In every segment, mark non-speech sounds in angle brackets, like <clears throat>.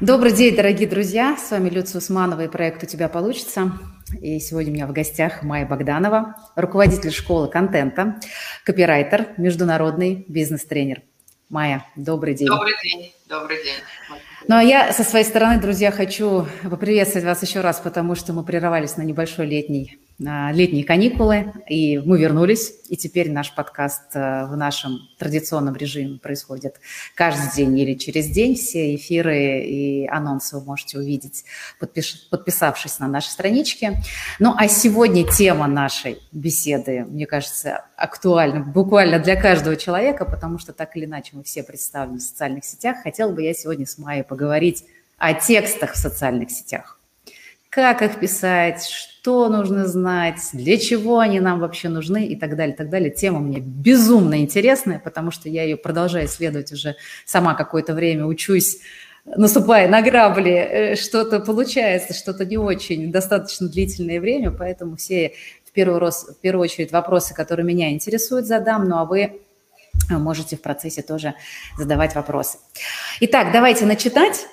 Добрый день, дорогие друзья! С вами Люция Усманова и проект «У тебя получится». И сегодня у меня в гостях Майя Богданова, руководитель школы контента, копирайтер, международный бизнес-тренер. Майя, добрый день. Добрый день, добрый день. Ну а я со своей стороны, друзья, хочу поприветствовать вас еще раз, потому что мы прерывались на небольшой летний летние каникулы, и мы вернулись, и теперь наш подкаст э, в нашем традиционном режиме происходит каждый день или через день. Все эфиры и анонсы вы можете увидеть, подписавшись на наши странички. Ну а сегодня тема нашей беседы, мне кажется, актуальна буквально для каждого человека, потому что так или иначе мы все представлены в социальных сетях. Хотела бы я сегодня с Майей поговорить о текстах в социальных сетях как их писать, что нужно знать, для чего они нам вообще нужны и так далее, так далее. Тема мне безумно интересная, потому что я ее продолжаю исследовать уже сама какое-то время, учусь, наступая на грабли, э, что-то получается, что-то не очень, достаточно длительное время, поэтому все в первую, раз, в первую очередь вопросы, которые меня интересуют, задам, ну а вы можете в процессе тоже задавать вопросы. Итак, давайте начитать.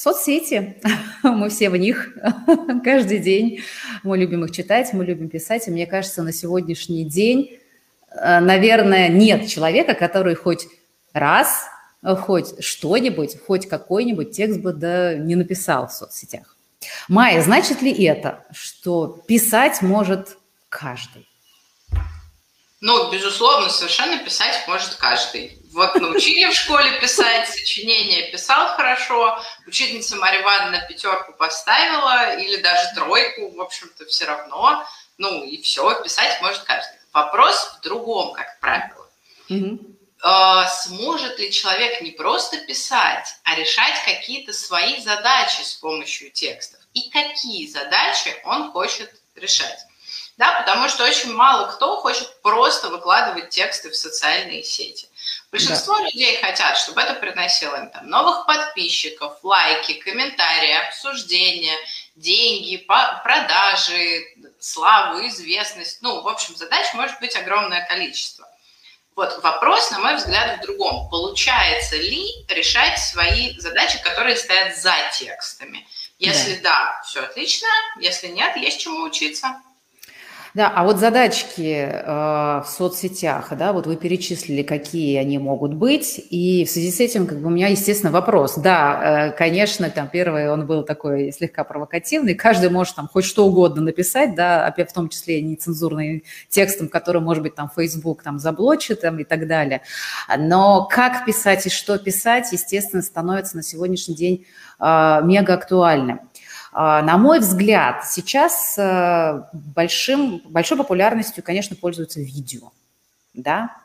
Соцсети, <laughs> мы все в них <laughs> каждый день. Мы любим их читать, мы любим писать. И мне кажется, на сегодняшний день, э, наверное, нет человека, который хоть раз, хоть что-нибудь, хоть какой-нибудь текст бы да не написал в соцсетях. Майя, значит ли это, что писать может каждый? Ну, безусловно, совершенно писать может каждый. Вот научили в школе писать, сочинение писал хорошо, учительница Марья Ивановна пятерку поставила или даже тройку, в общем-то, все равно. Ну и все, писать может каждый. Вопрос в другом, как правило. Угу. сможет ли человек не просто писать, а решать какие-то свои задачи с помощью текстов? И какие задачи он хочет решать? Да, потому что очень мало кто хочет просто выкладывать тексты в социальные сети. Большинство да. людей хотят, чтобы это приносило им там новых подписчиков, лайки, комментарии, обсуждения, деньги, продажи, славу, известность. Ну, в общем, задач может быть огромное количество. Вот вопрос, на мой взгляд, в другом. Получается ли решать свои задачи, которые стоят за текстами? Если да, да все отлично. Если нет, есть чему учиться. Да, а вот задачки э, в соцсетях, да, вот вы перечислили, какие они могут быть, и в связи с этим, как бы у меня, естественно, вопрос. Да, э, конечно, там первый он был такой слегка провокативный, каждый может там хоть что угодно написать, да, опять в том числе нецензурным текстом, который, может быть, там Facebook там заблочит там, и так далее. Но как писать и что писать, естественно, становится на сегодняшний день э, мега актуальным. А, на мой взгляд, сейчас э, большим, большой популярностью, конечно, пользуются видео, да,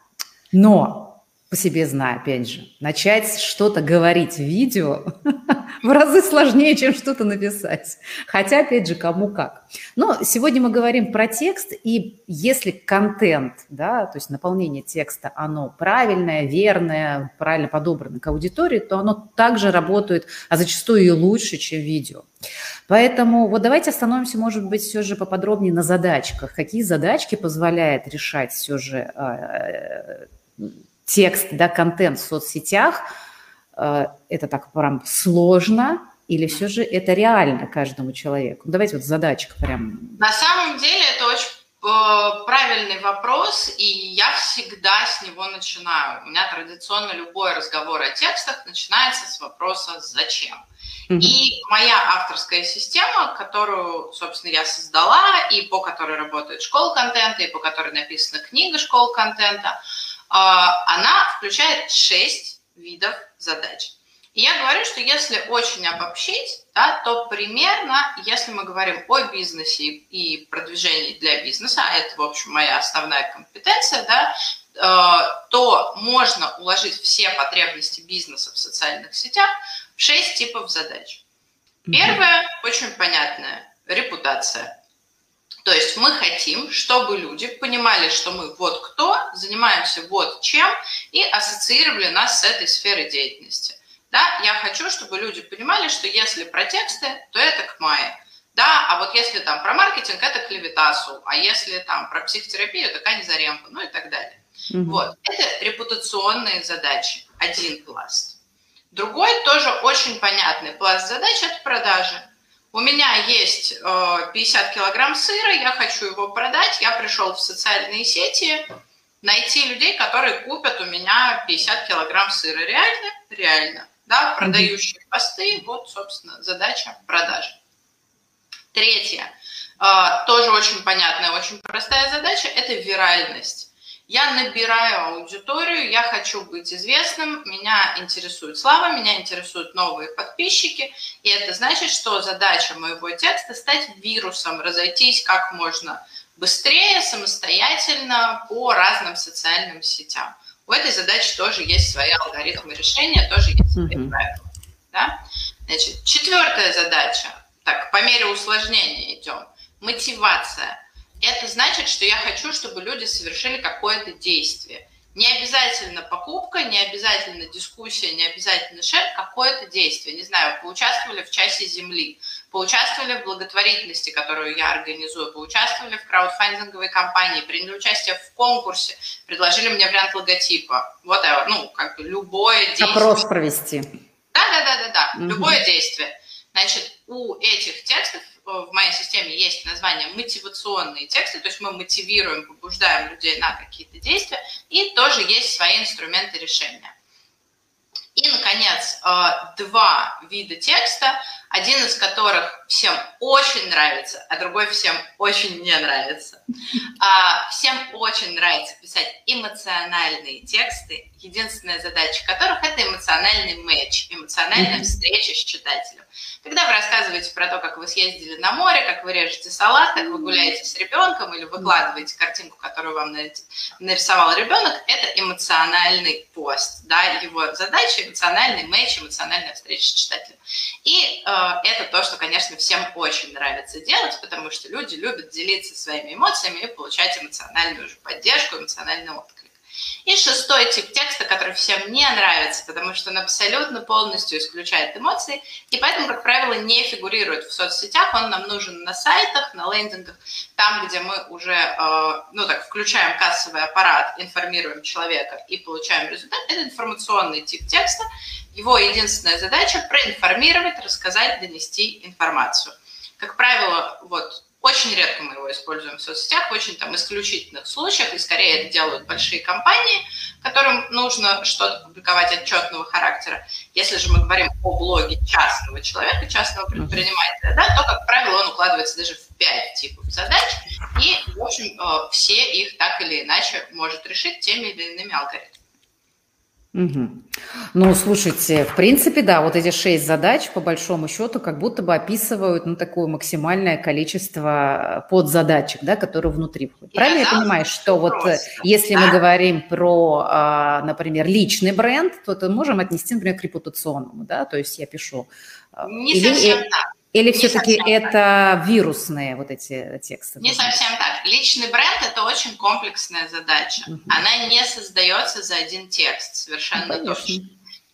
но по себе знаю, опять же, начать что-то говорить в видео <laughs> в разы сложнее, чем что-то написать. Хотя, опять же, кому как. Но сегодня мы говорим про текст, и если контент, да, то есть наполнение текста, оно правильное, верное, правильно подобрано к аудитории, то оно также работает, а зачастую и лучше, чем видео. Поэтому вот давайте остановимся, может быть, все же поподробнее на задачках. Какие задачки позволяет решать все же э, текст, да, контент в соцсетях, э, это так прям сложно, или все же это реально каждому человеку? Ну, давайте вот задачка прям. На самом деле это очень э, правильный вопрос, и я всегда с него начинаю. У меня традиционно любой разговор о текстах начинается с вопроса «зачем?». И моя авторская система, которую, собственно, я создала, и по которой работает школа контента, и по которой написана книга школ контента – она включает шесть видов задач. И я говорю, что если очень обобщить, да, то примерно, если мы говорим о бизнесе и продвижении для бизнеса, а это, в общем, моя основная компетенция, да, э, то можно уложить все потребности бизнеса в социальных сетях в шесть типов задач. Первое, очень понятное, репутация. То есть мы хотим, чтобы люди понимали, что мы вот кто, занимаемся вот чем и ассоциировали нас с этой сферой деятельности. Да, я хочу, чтобы люди понимали, что если про тексты, то это к мае. Да, а вот если там про маркетинг, это к Левитасу, а если там про психотерапию, то Кани Заремко, ну и так далее. Mm-hmm. Вот, это репутационные задачи, один пласт. Другой тоже очень понятный пласт задач – это продажи. У меня есть 50 килограмм сыра, я хочу его продать, я пришел в социальные сети, найти людей, которые купят у меня 50 килограмм сыра. Реально? Реально. Да, продающие посты, вот, собственно, задача продажи. Третье, а, тоже очень понятная, очень простая задача, это виральность. Я набираю аудиторию, я хочу быть известным, меня интересует слава, меня интересуют новые подписчики, и это значит, что задача моего текста стать вирусом, разойтись как можно быстрее, самостоятельно по разным социальным сетям. У этой задачи тоже есть свои алгоритмы решения, тоже есть свои mm-hmm. правила. Да? Значит, четвертая задача, так, по мере усложнения идем, мотивация. Это значит, что я хочу, чтобы люди совершили какое-то действие. Не обязательно покупка, не обязательно дискуссия, не обязательно шер, какое-то действие. Не знаю, поучаствовали в часе земли, поучаствовали в благотворительности, которую я организую, поучаствовали в краудфандинговой кампании, приняли участие в конкурсе, предложили мне вариант логотипа. Вот, ну, как бы любое действие. Опрос провести. Да, да, да, да, да. Угу. Любое действие. Значит, у этих текстов э, в моей системе есть название мотивационные тексты, то есть мы мотивируем, побуждаем людей на какие-то действия, и тоже есть свои инструменты решения. И, наконец, э, два вида текста, один из которых всем очень нравится, а другой всем очень не нравится. А, всем очень нравится писать эмоциональные тексты, единственная задача которых – это эмоциональный матч, эмоциональная встреча с читателем. Когда вы рассказываете про то, как вы съездили на море, как вы режете салат, как вы гуляете с ребенком или выкладываете картинку, которую вам нарисовал ребенок, это эмоциональный пост. Да? Его задача – эмоциональный матч, эмоциональная встреча с читателем. И э, это то, что, конечно, всем очень нравится делать, потому что люди любят делиться своими эмоциями и получать эмоциональную же поддержку, эмоциональный отклик. И шестой тип текста, который всем не нравится, потому что он абсолютно полностью исключает эмоции, и поэтому, как правило, не фигурирует в соцсетях, он нам нужен на сайтах, на лендингах, там, где мы уже, э, ну так, включаем кассовый аппарат, информируем человека и получаем результат. Это информационный тип текста. Его единственная задача – проинформировать, рассказать, донести информацию. Как правило, вот очень редко мы его используем в соцсетях, в очень там исключительных случаях, и скорее это делают большие компании, которым нужно что-то публиковать отчетного характера. Если же мы говорим о блоге частного человека, частного предпринимателя, да, то, как правило, он укладывается даже в пять типов задач, и, в общем, э, все их так или иначе может решить теми или иными алгоритмами. Угу. Ну, слушайте, в принципе, да, вот эти шесть задач, по большому счету, как будто бы описывают, ну, такое максимальное количество подзадачек, да, которые внутри входят. Правильно я понимаю, что вот э, если да. мы говорим про, а, например, личный бренд, то это можем отнести, например, к репутационному, да, то есть я пишу. А, Не или, совсем так. Или все-таки это так. вирусные вот эти тексты? Не совсем так. Личный бренд – это очень комплексная задача. Угу. Она не создается за один текст, совершенно ну, точно.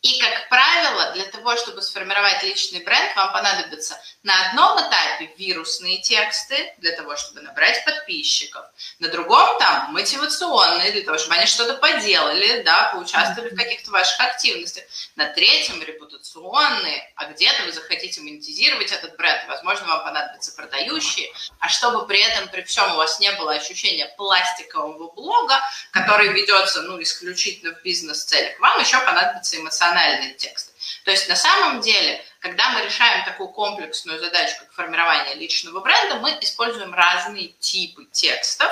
И, как правило, для того, чтобы сформировать личный бренд, вам понадобится на одном этапе вирусные тексты для того, чтобы набрать подписчиков, на другом там мотивационные для того, чтобы они что-то поделали, да, поучаствовали в каких-то ваших активностях, на третьем репутационные, а где-то вы захотите монетизировать этот бренд, возможно, вам понадобятся продающие, а чтобы при этом, при всем у вас не было ощущения пластикового блога, который ведется, ну, исключительно в бизнес-целях, вам еще понадобится эмоциональный текст. То есть на самом деле когда мы решаем такую комплексную задачу, как формирование личного бренда, мы используем разные типы текстов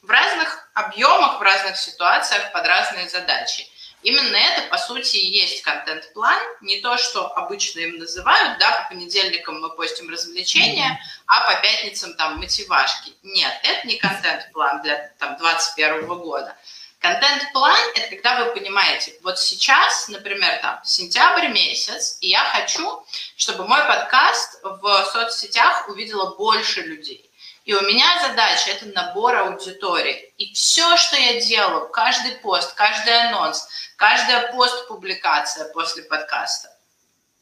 в разных объемах, в разных ситуациях, под разные задачи. Именно это, по сути, и есть контент-план, не то, что обычно им называют, да, по понедельникам мы постим развлечения, mm-hmm. а по пятницам там мотивашки. Нет, это не контент-план для там 21 года. Контент-план – это когда вы понимаете, вот сейчас, например, там, сентябрь месяц, и я хочу, чтобы мой подкаст в соцсетях увидело больше людей. И у меня задача – это набор аудитории. И все, что я делаю, каждый пост, каждый анонс, каждая пост-публикация после подкаста,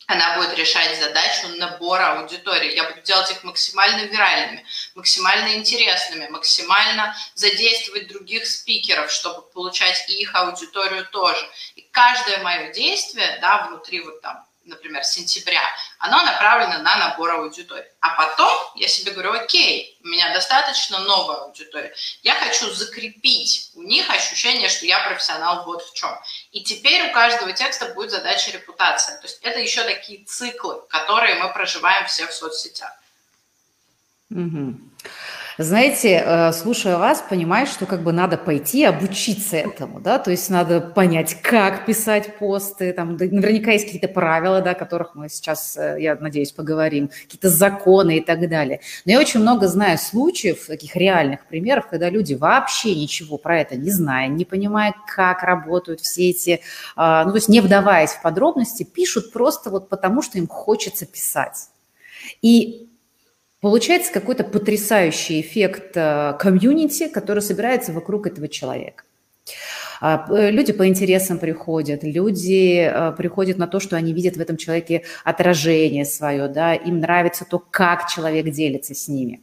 она будет решать задачу набора аудитории. Я буду делать их максимально виральными, максимально интересными, максимально задействовать других спикеров, чтобы получать и их аудиторию тоже. И каждое мое действие, да, внутри вот там например, сентября, оно направлено на набор аудитории. А потом я себе говорю, окей, у меня достаточно новая аудитория. Я хочу закрепить у них ощущение, что я профессионал вот в чем. И теперь у каждого текста будет задача репутация. То есть это еще такие циклы, которые мы проживаем все в соцсетях. Угу. Знаете, э, слушая вас, понимаешь, что как бы надо пойти обучиться этому, да, то есть надо понять, как писать посты, там наверняка есть какие-то правила, да, о которых мы сейчас, э, я надеюсь, поговорим, какие-то законы и так далее. Но я очень много знаю случаев, таких реальных примеров, когда люди вообще ничего про это не зная, не понимая, как работают все эти, а, ну, то есть не вдаваясь в подробности, пишут просто вот потому, что им хочется писать. И Получается какой-то потрясающий эффект э, комьюнити, который собирается вокруг этого человека. А, э, люди по интересам приходят, люди э, приходят на то, что они видят в этом человеке отражение свое, да, им нравится то, как человек делится с ними.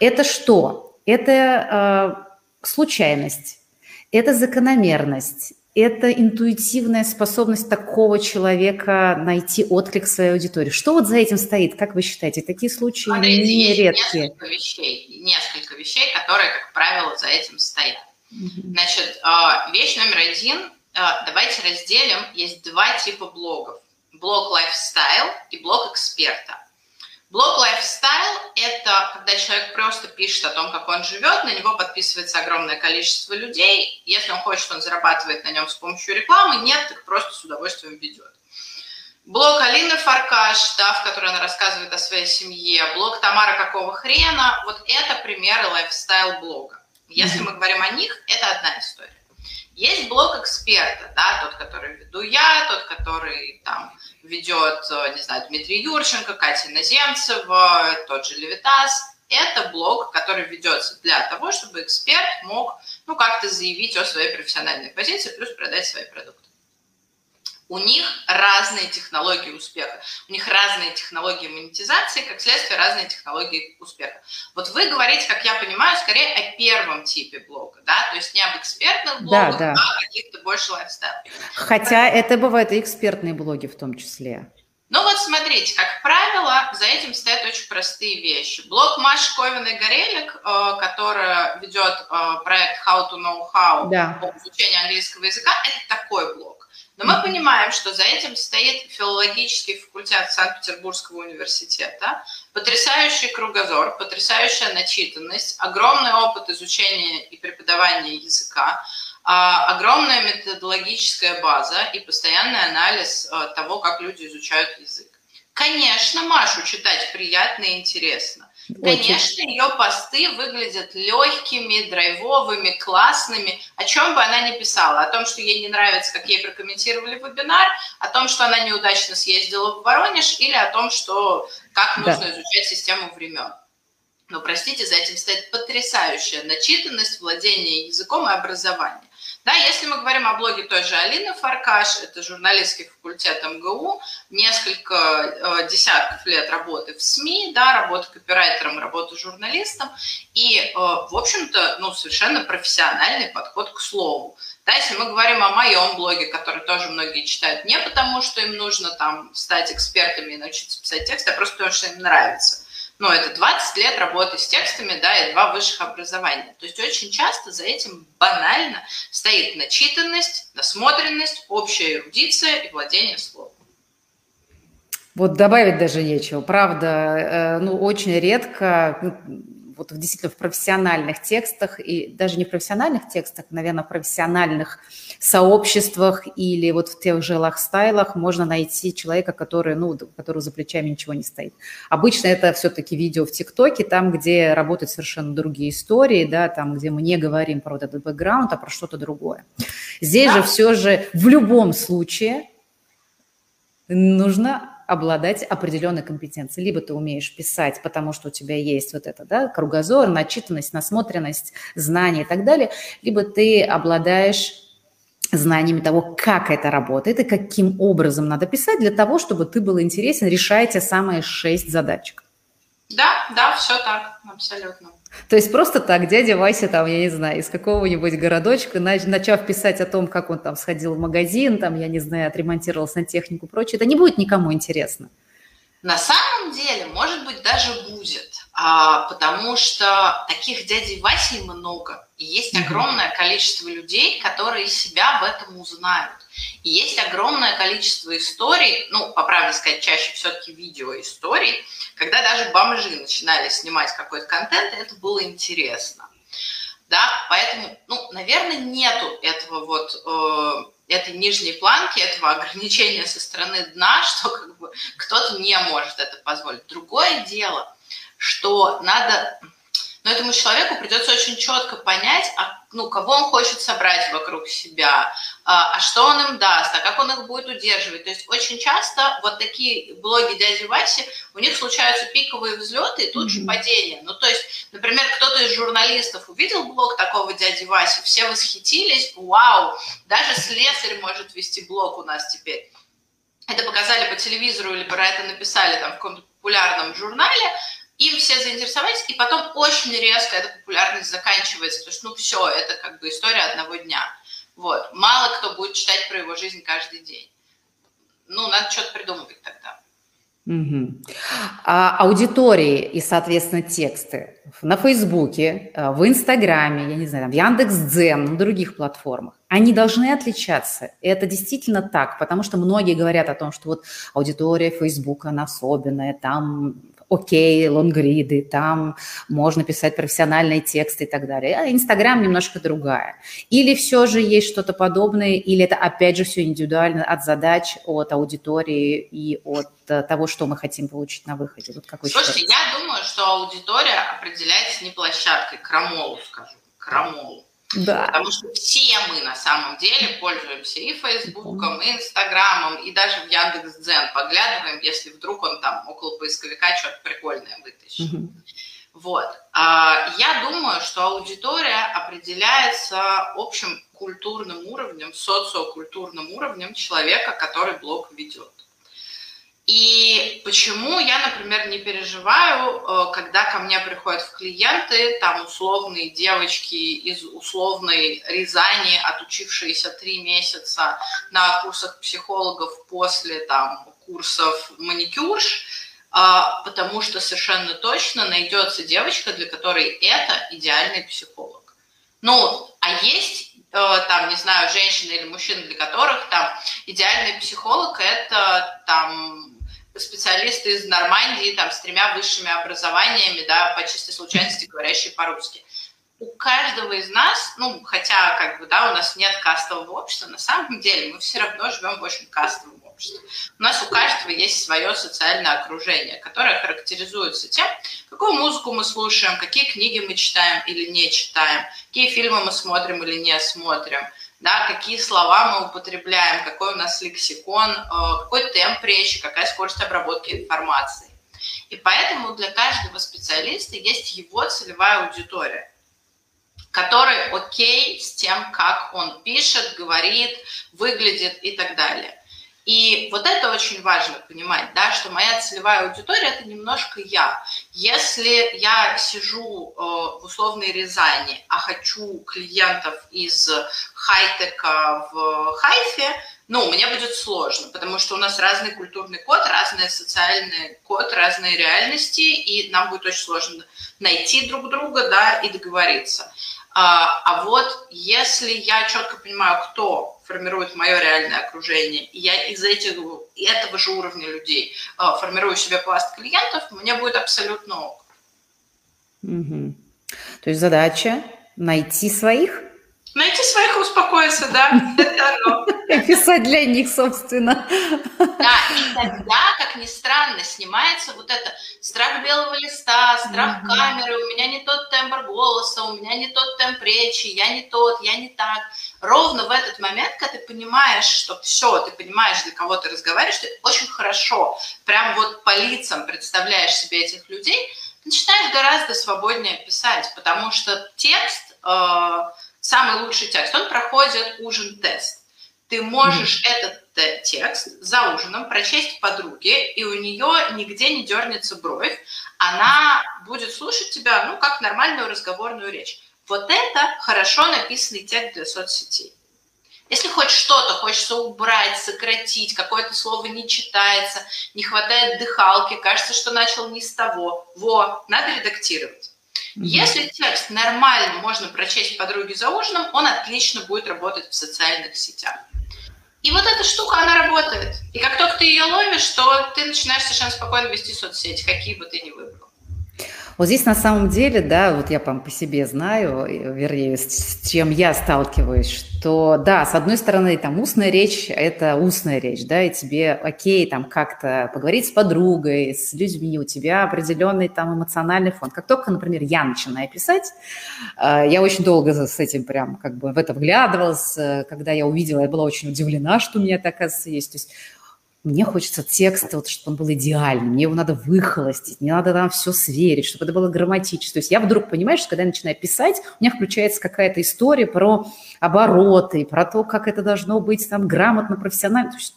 Это что? Это случайность, это закономерность, это интуитивная способность такого человека найти отклик своей аудитории. Что вот за этим стоит, как вы считаете? Такие случаи Смотрите, нередкие. Несколько вещей, несколько вещей, которые, как правило, за этим стоят. Угу. Значит, а, вещь номер один. А, давайте разделим. Есть два типа блогов. Блог лайфстайл и блог эксперта. Блог лайфстайл – это когда человек просто пишет о том, как он живет, на него подписывается огромное количество людей. Если он хочет, он зарабатывает на нем с помощью рекламы, нет, так просто с удовольствием ведет. Блог Алины Фаркаш, да, в которой она рассказывает о своей семье, блог Тамара Какого хрена, вот это примеры лайфстайл-блога. Если мы говорим о них, это одна история. Есть блог эксперта, да, тот, который веду я, тот, который там ведет, э, не знаю, Дмитрий Юрченко, Катя Наземцева, тот же Левитас. Это блог, который ведется для того, чтобы эксперт мог, ну, как-то заявить о своей профессиональной позиции, плюс продать свои продукты. У них разные технологии успеха, у них разные технологии монетизации, как следствие разные технологии успеха. Вот вы говорите, как я понимаю, скорее о первом типе блога, да, то есть не об экспертных блогах, да, да. а о каких-то больше лайфстайл. Хотя это бывают и экспертные блоги в том числе. Ну вот смотрите, как правило, за этим стоят очень простые вещи. Блог Маши Ковиной-Горелик, э, которая ведет э, проект How to Know How да. по изучению английского языка, это такой блог. Но мы понимаем, что за этим стоит филологический факультет Санкт-Петербургского университета, потрясающий кругозор, потрясающая начитанность, огромный опыт изучения и преподавания языка, а, огромная методологическая база и постоянный анализ а, того, как люди изучают язык. Конечно, Машу читать приятно и интересно. Конечно, ее посты выглядят легкими, драйвовыми, классными. О чем бы она ни писала. О том, что ей не нравится, как ей прокомментировали вебинар, о том, что она неудачно съездила в Воронеж, или о том, что как нужно да. изучать систему времен. Но, простите, за этим стоит потрясающая начитанность, владение языком и образование. Да, если мы говорим о блоге той же Алины Фаркаш, это журналистский факультет МГУ, несколько э, десятков лет работы в СМИ, да, работа копирайтером, работа журналистом, и, э, в общем-то, ну, совершенно профессиональный подход к слову. Да, если мы говорим о моем блоге, который тоже многие читают не потому, что им нужно там стать экспертами и научиться писать текст, а просто потому, что им нравится ну, это 20 лет работы с текстами, да, и два высших образования. То есть очень часто за этим банально стоит начитанность, насмотренность, общая эрудиция и владение словом. Вот добавить даже нечего. Правда, э, ну, очень редко вот действительно в профессиональных текстах, и даже не в профессиональных текстах, наверное, в профессиональных сообществах или вот в тех же лайфстайлах можно найти человека, который, ну, которого за плечами ничего не стоит. Обычно это все-таки видео в ТикТоке, там, где работают совершенно другие истории, да, там, где мы не говорим про вот этот бэкграунд, а про что-то другое. Здесь да. же все же в любом случае нужно обладать определенной компетенцией. Либо ты умеешь писать, потому что у тебя есть вот это, да, кругозор, начитанность, насмотренность, знания и так далее, либо ты обладаешь знаниями того, как это работает и каким образом надо писать для того, чтобы ты был интересен, решая те самые шесть задачек. Да, да, все так, абсолютно. То есть просто так дядя Вася там, я не знаю, из какого-нибудь городочка, начав писать о том, как он там сходил в магазин, там, я не знаю, отремонтировал сантехнику и прочее, это не будет никому интересно. На самом деле, может быть, даже будет, а, потому что таких дядей Васей много, и есть огромное количество людей, которые себя в этом узнают. И есть огромное количество историй, ну, по правде сказать, чаще все-таки видеоисторий, когда даже бомжи начинали снимать какой-то контент, и это было интересно. Да, поэтому, ну, наверное, нету этого вот, э, этой нижней планки, этого ограничения со стороны дна, <laughs> что как бы кто-то не может это позволить. Другое дело, что надо но этому человеку придется очень четко понять, а, ну, кого он хочет собрать вокруг себя, а, а что он им даст, а как он их будет удерживать. То есть очень часто вот такие блоги дяди Васи, у них случаются пиковые взлеты и тут mm-hmm. же падения. Ну, то есть, например, кто-то из журналистов увидел блог такого дяди Васи, все восхитились, вау, даже слесарь может вести блог у нас теперь. Это показали по телевизору или про это написали там в каком-то популярном журнале, им все заинтересовались, и потом очень резко эта популярность заканчивается, потому что, ну, все, это как бы история одного дня. Вот. Мало кто будет читать про его жизнь каждый день. Ну, надо что-то придумывать тогда. Угу. А аудитории и, соответственно, тексты на Фейсбуке, э, в Инстаграме, я не знаю, в Яндекс.Дзен, на других платформах, они должны отличаться. И это действительно так, потому что многие говорят о том, что вот аудитория Фейсбука, она особенная, там окей, лонгриды, там можно писать профессиональные тексты и так далее. А Инстаграм немножко другая. Или все же есть что-то подобное, или это опять же все индивидуально от задач, от аудитории и от э, того, что мы хотим получить на выходе. Вот как Слушайте, считаете? я думаю, что аудитория определяется не площадкой, крамолу скажу, крамолу. Да. Потому что все мы на самом деле пользуемся и Фейсбуком, и Инстаграмом, и даже в Яндекс.Дзен поглядываем, если вдруг он там около поисковика что-то прикольное вытащит. Угу. Вот. А, я думаю, что аудитория определяется общим культурным уровнем, социокультурным уровнем человека, который блог ведет. И почему я, например, не переживаю, э, когда ко мне приходят в клиенты там условные девочки из условной Рязани, отучившиеся три месяца на курсах психологов после там курсов маникюрш, а, потому что совершенно точно найдется девочка, для которой это идеальный психолог. Ну, а есть э, там, не знаю, женщины или мужчины, для которых там идеальный психолог это там специалисты из Нормандии, там, с тремя высшими образованиями, да, по чистой случайности говорящие по-русски. У каждого из нас, ну, хотя, как бы, да, у нас нет кастового общества, на самом деле мы все равно живем в очень кастовом обществе. У нас у каждого есть свое социальное окружение, которое характеризуется тем, какую музыку мы слушаем, какие книги мы читаем или не читаем, какие фильмы мы смотрим или не смотрим – да, какие слова мы употребляем, какой у нас лексикон, э, какой темп речи, какая скорость обработки информации. И поэтому для каждого специалиста есть его целевая аудитория, который окей с тем, как он пишет, говорит, выглядит и так далее. И вот это очень важно понимать, да, что моя целевая аудитория – это немножко я. Если я сижу э, в условной Рязани, а хочу клиентов из хай-тека в хайфе, ну, мне будет сложно, потому что у нас разный культурный код, разный социальный код, разные реальности, и нам будет очень сложно найти друг друга, да, и договориться. А, а вот если я четко понимаю, кто формирует мое реальное окружение, и я из этих, этого же уровня людей а, формирую себе пласт клиентов, мне будет абсолютно ок. Угу. То есть задача найти своих? Найти своих и успокоиться, да, <laughs> оно. Писать для них, собственно. Да, и тогда, как ни странно, снимается вот это страх белого листа, страх mm-hmm. камеры, у меня не тот тембр голоса, у меня не тот темп речи, я не тот, я не так. Ровно в этот момент, когда ты понимаешь, что все, ты понимаешь, для кого ты разговариваешь, ты очень хорошо, прям вот по лицам представляешь себе этих людей, ты начинаешь гораздо свободнее писать, потому что текст, э, самый лучший текст, он проходит ужин-тест Ты можешь mm-hmm. этот текст за ужином прочесть подруге, и у нее нигде не дернется бровь, она будет слушать тебя, ну, как нормальную разговорную речь. Вот это хорошо написанный текст для соцсетей. Если хоть что-то хочется убрать, сократить, какое-то слово не читается, не хватает дыхалки, кажется, что начал не с того, во, надо редактировать. Mm-hmm. Если текст нормально можно прочесть подруге за ужином, он отлично будет работать в социальных сетях. И вот эта штука, она работает. И как только ты ее ловишь, то ты начинаешь совершенно спокойно вести соцсети, какие бы ты ни выбрал. Вот здесь на самом деле, да, вот я по себе знаю, вернее, с, чем я сталкиваюсь, что, да, с одной стороны, там, устная речь – это устная речь, да, и тебе окей, там, как-то поговорить с подругой, с людьми, у тебя определенный там эмоциональный фон. Как только, например, я начинаю писать, э, я очень долго с этим прям как бы в это вглядывалась, э, когда я увидела, я была очень удивлена, что у меня это, оказывается, есть. То есть мне хочется текст, вот, чтобы он был идеальный, мне его надо выхолостить, мне надо там все сверить, чтобы это было грамматически. То есть я вдруг, понимаешь, что когда я начинаю писать, у меня включается какая-то история про обороты, про то, как это должно быть там грамотно, профессионально. То есть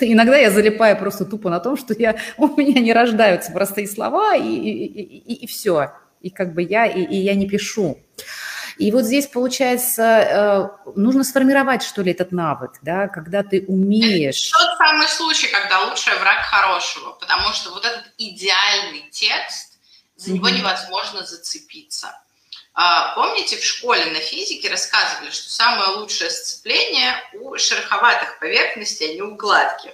иногда я залипаю просто тупо на том, что я, <laughs> у меня не рождаются простые слова, и, и, и, и все. И как бы я, и, и я не пишу. И вот здесь, получается, э, нужно сформировать, что ли, этот навык, да, когда ты умеешь... Это <laughs> тот самый случай, когда лучший враг хорошего, потому что вот этот идеальный текст, за него mm-hmm. невозможно зацепиться. А, помните, в школе на физике рассказывали, что самое лучшее сцепление у шероховатых поверхностей, а не у гладких.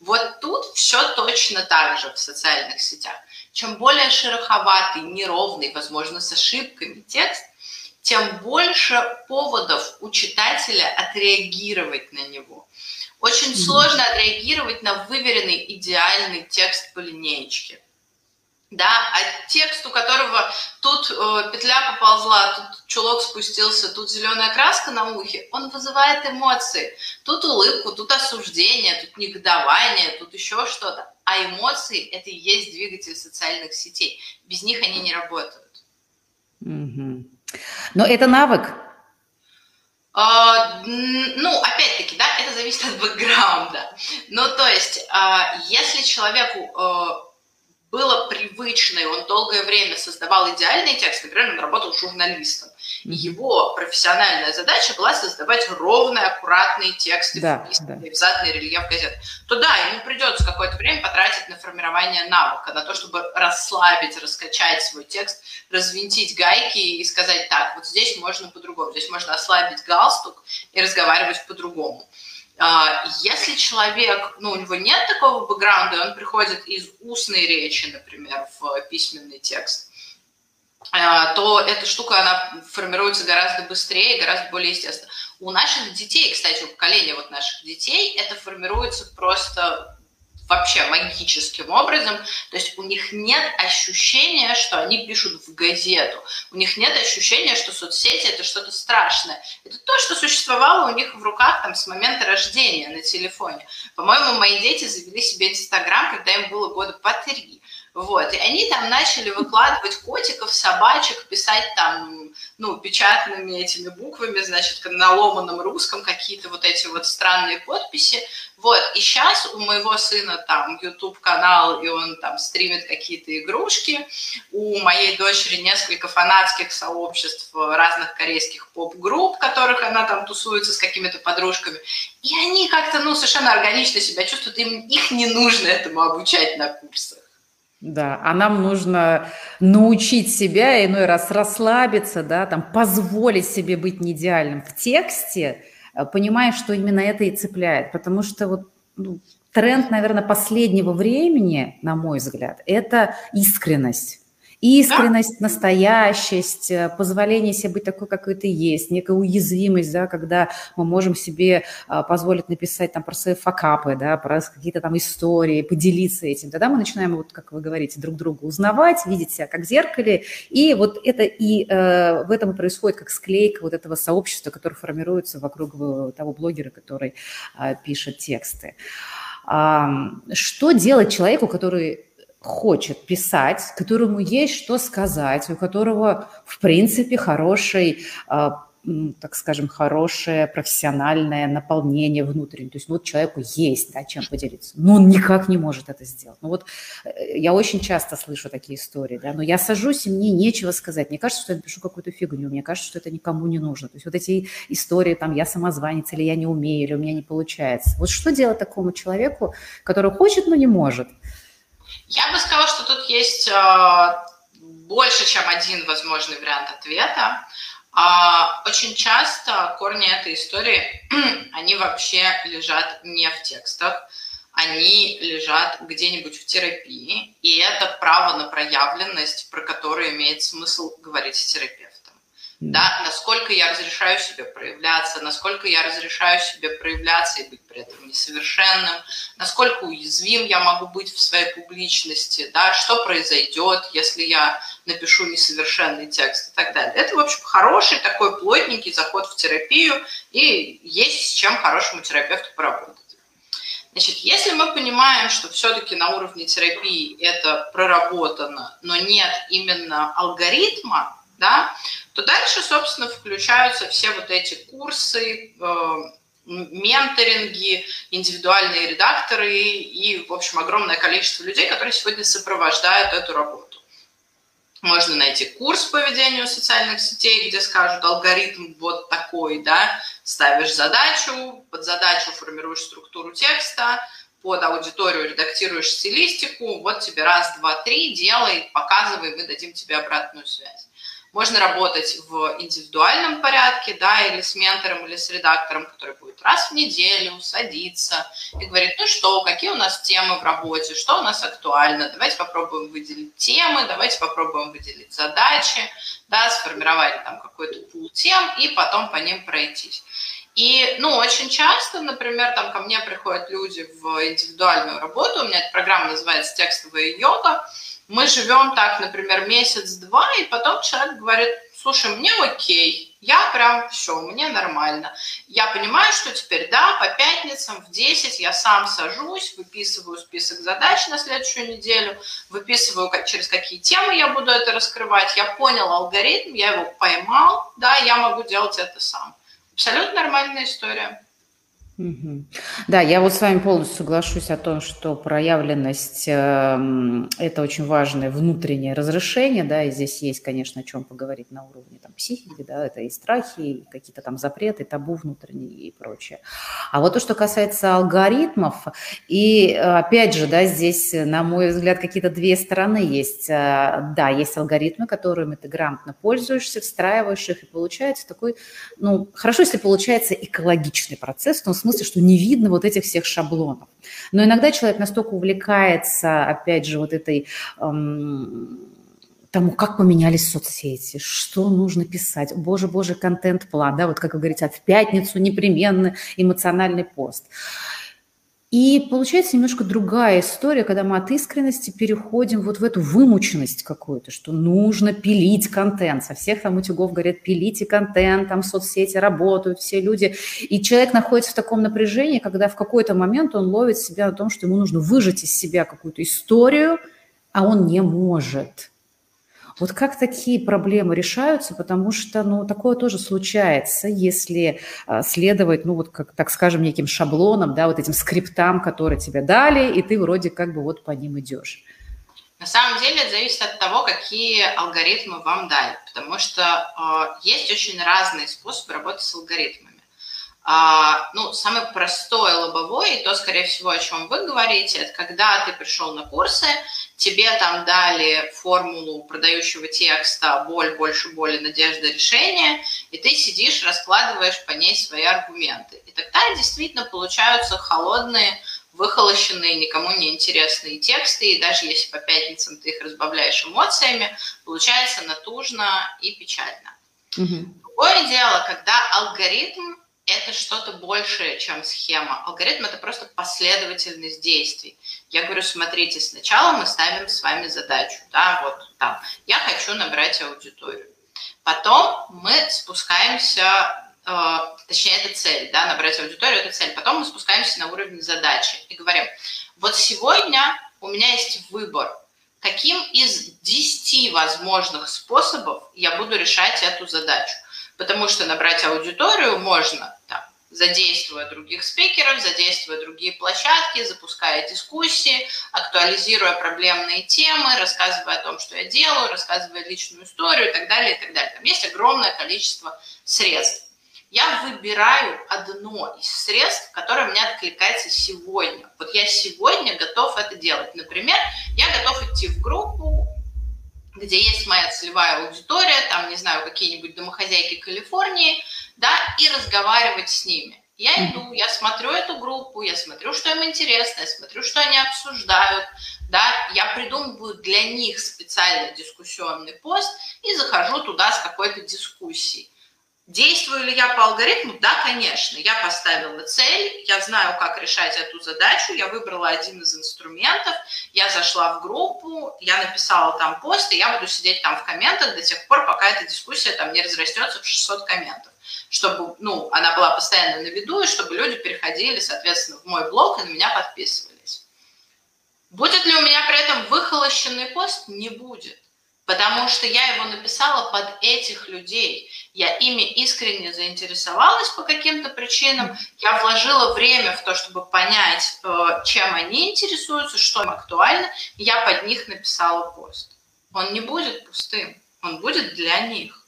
Вот тут все точно так же в социальных сетях. Чем более шероховатый, неровный, возможно, с ошибками текст, тем больше поводов у читателя отреагировать на него. Очень mm-hmm. сложно отреагировать на выверенный идеальный текст по линеечке. Да, а текст, у которого тут э, петля поползла, тут чулок спустился, тут зеленая краска на ухе, он вызывает эмоции. Тут улыбку, тут осуждение, тут негодование, тут еще что-то. А эмоции – это и есть двигатель социальных сетей. Без них они не работают. Mm-hmm. Но это навык. Uh, ну, опять-таки, да, это зависит от бэкграунда. Ну, то есть, uh, если человеку uh, было привычно, и он долгое время создавал идеальный текст, например, он работал журналистом, и его профессиональная задача была создавать ровные, аккуратные тексты, да, да. в заданный рельеф газет, то да, ему придется какое-то время потратить на формирование навыка, на то, чтобы расслабить, раскачать свой текст, развинтить гайки и сказать, так, вот здесь можно по-другому, здесь можно ослабить галстук и разговаривать по-другому. А, если человек, ну, у него нет такого бэкграунда, он приходит из устной речи, например, в письменный текст, а, то эта штука, она формируется гораздо быстрее, гораздо более естественно. У наших детей, кстати, у поколения вот наших детей, это формируется просто вообще магическим образом. То есть у них нет ощущения, что они пишут в газету. У них нет ощущения, что соцсети это что-то страшное. Это то, что существовало у них в руках там с момента рождения на телефоне. По-моему, мои дети завели себе Инстаграм, когда им было года по три. Вот, и они там начали выкладывать котиков, собачек, писать там, ну, печатными этими буквами, значит, на ломаном русском какие-то вот эти вот странные подписи. Вот, и сейчас у моего сына там YouTube-канал, и он там стримит какие-то игрушки. У моей дочери несколько фанатских сообществ разных корейских поп-групп, которых она там тусуется с какими-то подружками. И они как-то, ну, совершенно органично себя чувствуют, им их не нужно этому обучать на курсах. Да, а нам нужно научить себя иной раз расслабиться, да, там, позволить себе быть не идеальным в тексте, э, понимая, что именно это и цепляет. Потому что вот ну, тренд, наверное, последнего времени, на мой взгляд, это искренность искренность, настоящесть, э, позволение себе быть такой, какой ты есть, некая уязвимость, да, когда мы можем себе а, позволить написать там про свои факапы, да, про какие-то там истории, поделиться этим. Тогда мы начинаем, вот как вы говорите, друг друга узнавать, видеть себя как в зеркале, и вот это и э, в этом и происходит как склейка вот этого сообщества, которое формируется вокруг э, того блогера, который э, пишет тексты. Что делать человеку, который хочет писать, которому есть что сказать, у которого, в принципе, хороший, а, так скажем, хорошее профессиональное наполнение внутреннее. То есть ну, вот человеку есть да, чем поделиться, но он никак не может это сделать. Ну вот э, я очень часто слышу такие истории, да, но я сажусь, и мне нечего сказать. Мне кажется, что я пишу какую-то фигню, мне кажется, что это никому не нужно. То есть вот эти истории, там, я самозванец, или я не умею, или у меня не получается. Вот что делать такому человеку, который хочет, но не может? Я бы сказала, что тут есть а, больше, чем один возможный вариант ответа. А, очень часто корни этой истории, <clears throat> они вообще лежат не в текстах, они лежат где-нибудь в терапии, и это право на проявленность, про которое имеет смысл говорить с терапевтом да, насколько я разрешаю себе проявляться, насколько я разрешаю себе проявляться и быть при этом несовершенным, насколько уязвим я могу быть в своей публичности, да, что произойдет, если я напишу несовершенный текст и так далее. Это, в общем, хороший такой плотненький заход в терапию, и есть с чем хорошему терапевту поработать. Значит, если мы понимаем, что все-таки на уровне терапии это проработано, но нет именно алгоритма, да, то дальше, собственно, включаются все вот эти курсы, э, менторинги, индивидуальные редакторы и, в общем, огромное количество людей, которые сегодня сопровождают эту работу. Можно найти курс по ведению социальных сетей, где скажут алгоритм вот такой, да, ставишь задачу, под задачу формируешь структуру текста, под аудиторию редактируешь стилистику, вот тебе раз, два, три, делай, показывай, мы дадим тебе обратную связь. Можно работать в индивидуальном порядке, да, или с ментором, или с редактором, который будет раз в неделю садиться и говорить, ну что, какие у нас темы в работе, что у нас актуально, давайте попробуем выделить темы, давайте попробуем выделить задачи, да, сформировать там какой-то пул тем и потом по ним пройтись. И, ну, очень часто, например, там ко мне приходят люди в индивидуальную работу, у меня эта программа называется «Текстовая йога», мы живем так, например, месяц-два, и потом человек говорит, слушай, мне окей, я прям все, мне нормально. Я понимаю, что теперь, да, по пятницам в 10 я сам сажусь, выписываю список задач на следующую неделю, выписываю, через какие темы я буду это раскрывать. Я понял алгоритм, я его поймал, да, я могу делать это сам. Абсолютно нормальная история. Да, я вот с вами полностью соглашусь о том, что проявленность э, это очень важное внутреннее разрешение, да, и здесь есть, конечно, о чем поговорить на уровне там, психики, да, это и страхи, и какие-то там запреты, табу внутренние и прочее. А вот то, что касается алгоритмов, и опять же, да, здесь, на мой взгляд, какие-то две стороны есть. Э, да, есть алгоритмы, которыми ты грамотно пользуешься, встраиваешь их, и получается такой, ну, хорошо, если получается экологичный процесс, в смысле, что не видно вот этих всех шаблонов. Но иногда человек настолько увлекается, опять же, вот этой эм, тому, как поменялись соцсети, что нужно писать. Боже, боже, контент-план, да, вот как вы говорите, в пятницу непременно эмоциональный пост. И получается немножко другая история, когда мы от искренности переходим вот в эту вымученность какую-то, что нужно пилить контент. Со всех там утюгов говорят, пилите контент, там соцсети работают, все люди. И человек находится в таком напряжении, когда в какой-то момент он ловит себя на том, что ему нужно выжать из себя какую-то историю, а он не может. Вот как такие проблемы решаются, потому что, ну, такое тоже случается, если а, следовать, ну, вот, как, так скажем, неким шаблонам, да, вот этим скриптам, которые тебе дали, и ты вроде как бы вот по ним идешь. На самом деле это зависит от того, какие алгоритмы вам дали, потому что э, есть очень разные способы работы с алгоритмами. А, ну, самый простой лобовой, и то, скорее всего, о чем вы говорите, это когда ты пришел на курсы, тебе там дали формулу продающего текста «боль, больше боли, надежда, решение», и ты сидишь, раскладываешь по ней свои аргументы. И тогда действительно получаются холодные, выхолощенные, никому не интересные тексты, и даже если по пятницам ты их разбавляешь эмоциями, получается натужно и печально. Угу. Другое дело, когда алгоритм это что-то большее, чем схема. Алгоритм – это просто последовательность действий. Я говорю, смотрите, сначала мы ставим с вами задачу, да, вот там, я хочу набрать аудиторию. Потом мы спускаемся, э, точнее, это цель, да, набрать аудиторию – это цель. Потом мы спускаемся на уровень задачи и говорим, вот сегодня у меня есть выбор, каким из 10 возможных способов я буду решать эту задачу потому что набрать аудиторию можно задействуя других спикеров, задействуя другие площадки, запуская дискуссии, актуализируя проблемные темы, рассказывая о том, что я делаю, рассказывая личную историю и так далее, и так далее. Там есть огромное количество средств. Я выбираю одно из средств, которое мне откликается сегодня. Вот я сегодня готов это делать. Например, я готов идти в группу, где есть моя целевая аудитория, там, не знаю, какие-нибудь домохозяйки Калифорнии, да, и разговаривать с ними. Я иду, я смотрю эту группу, я смотрю, что им интересно, я смотрю, что они обсуждают, да, я придумываю для них специальный дискуссионный пост и захожу туда с какой-то дискуссией. Действую ли я по алгоритму? Да, конечно. Я поставила цель, я знаю, как решать эту задачу, я выбрала один из инструментов, я зашла в группу, я написала там пост, и я буду сидеть там в комментах до тех пор, пока эта дискуссия там не разрастется в 600 комментов чтобы ну, она была постоянно на виду, и чтобы люди переходили, соответственно, в мой блог и на меня подписывались. Будет ли у меня при этом выхолощенный пост? Не будет. Потому что я его написала под этих людей. Я ими искренне заинтересовалась по каким-то причинам. Я вложила время в то, чтобы понять, э, чем они интересуются, что им актуально. Я под них написала пост. Он не будет пустым, он будет для них.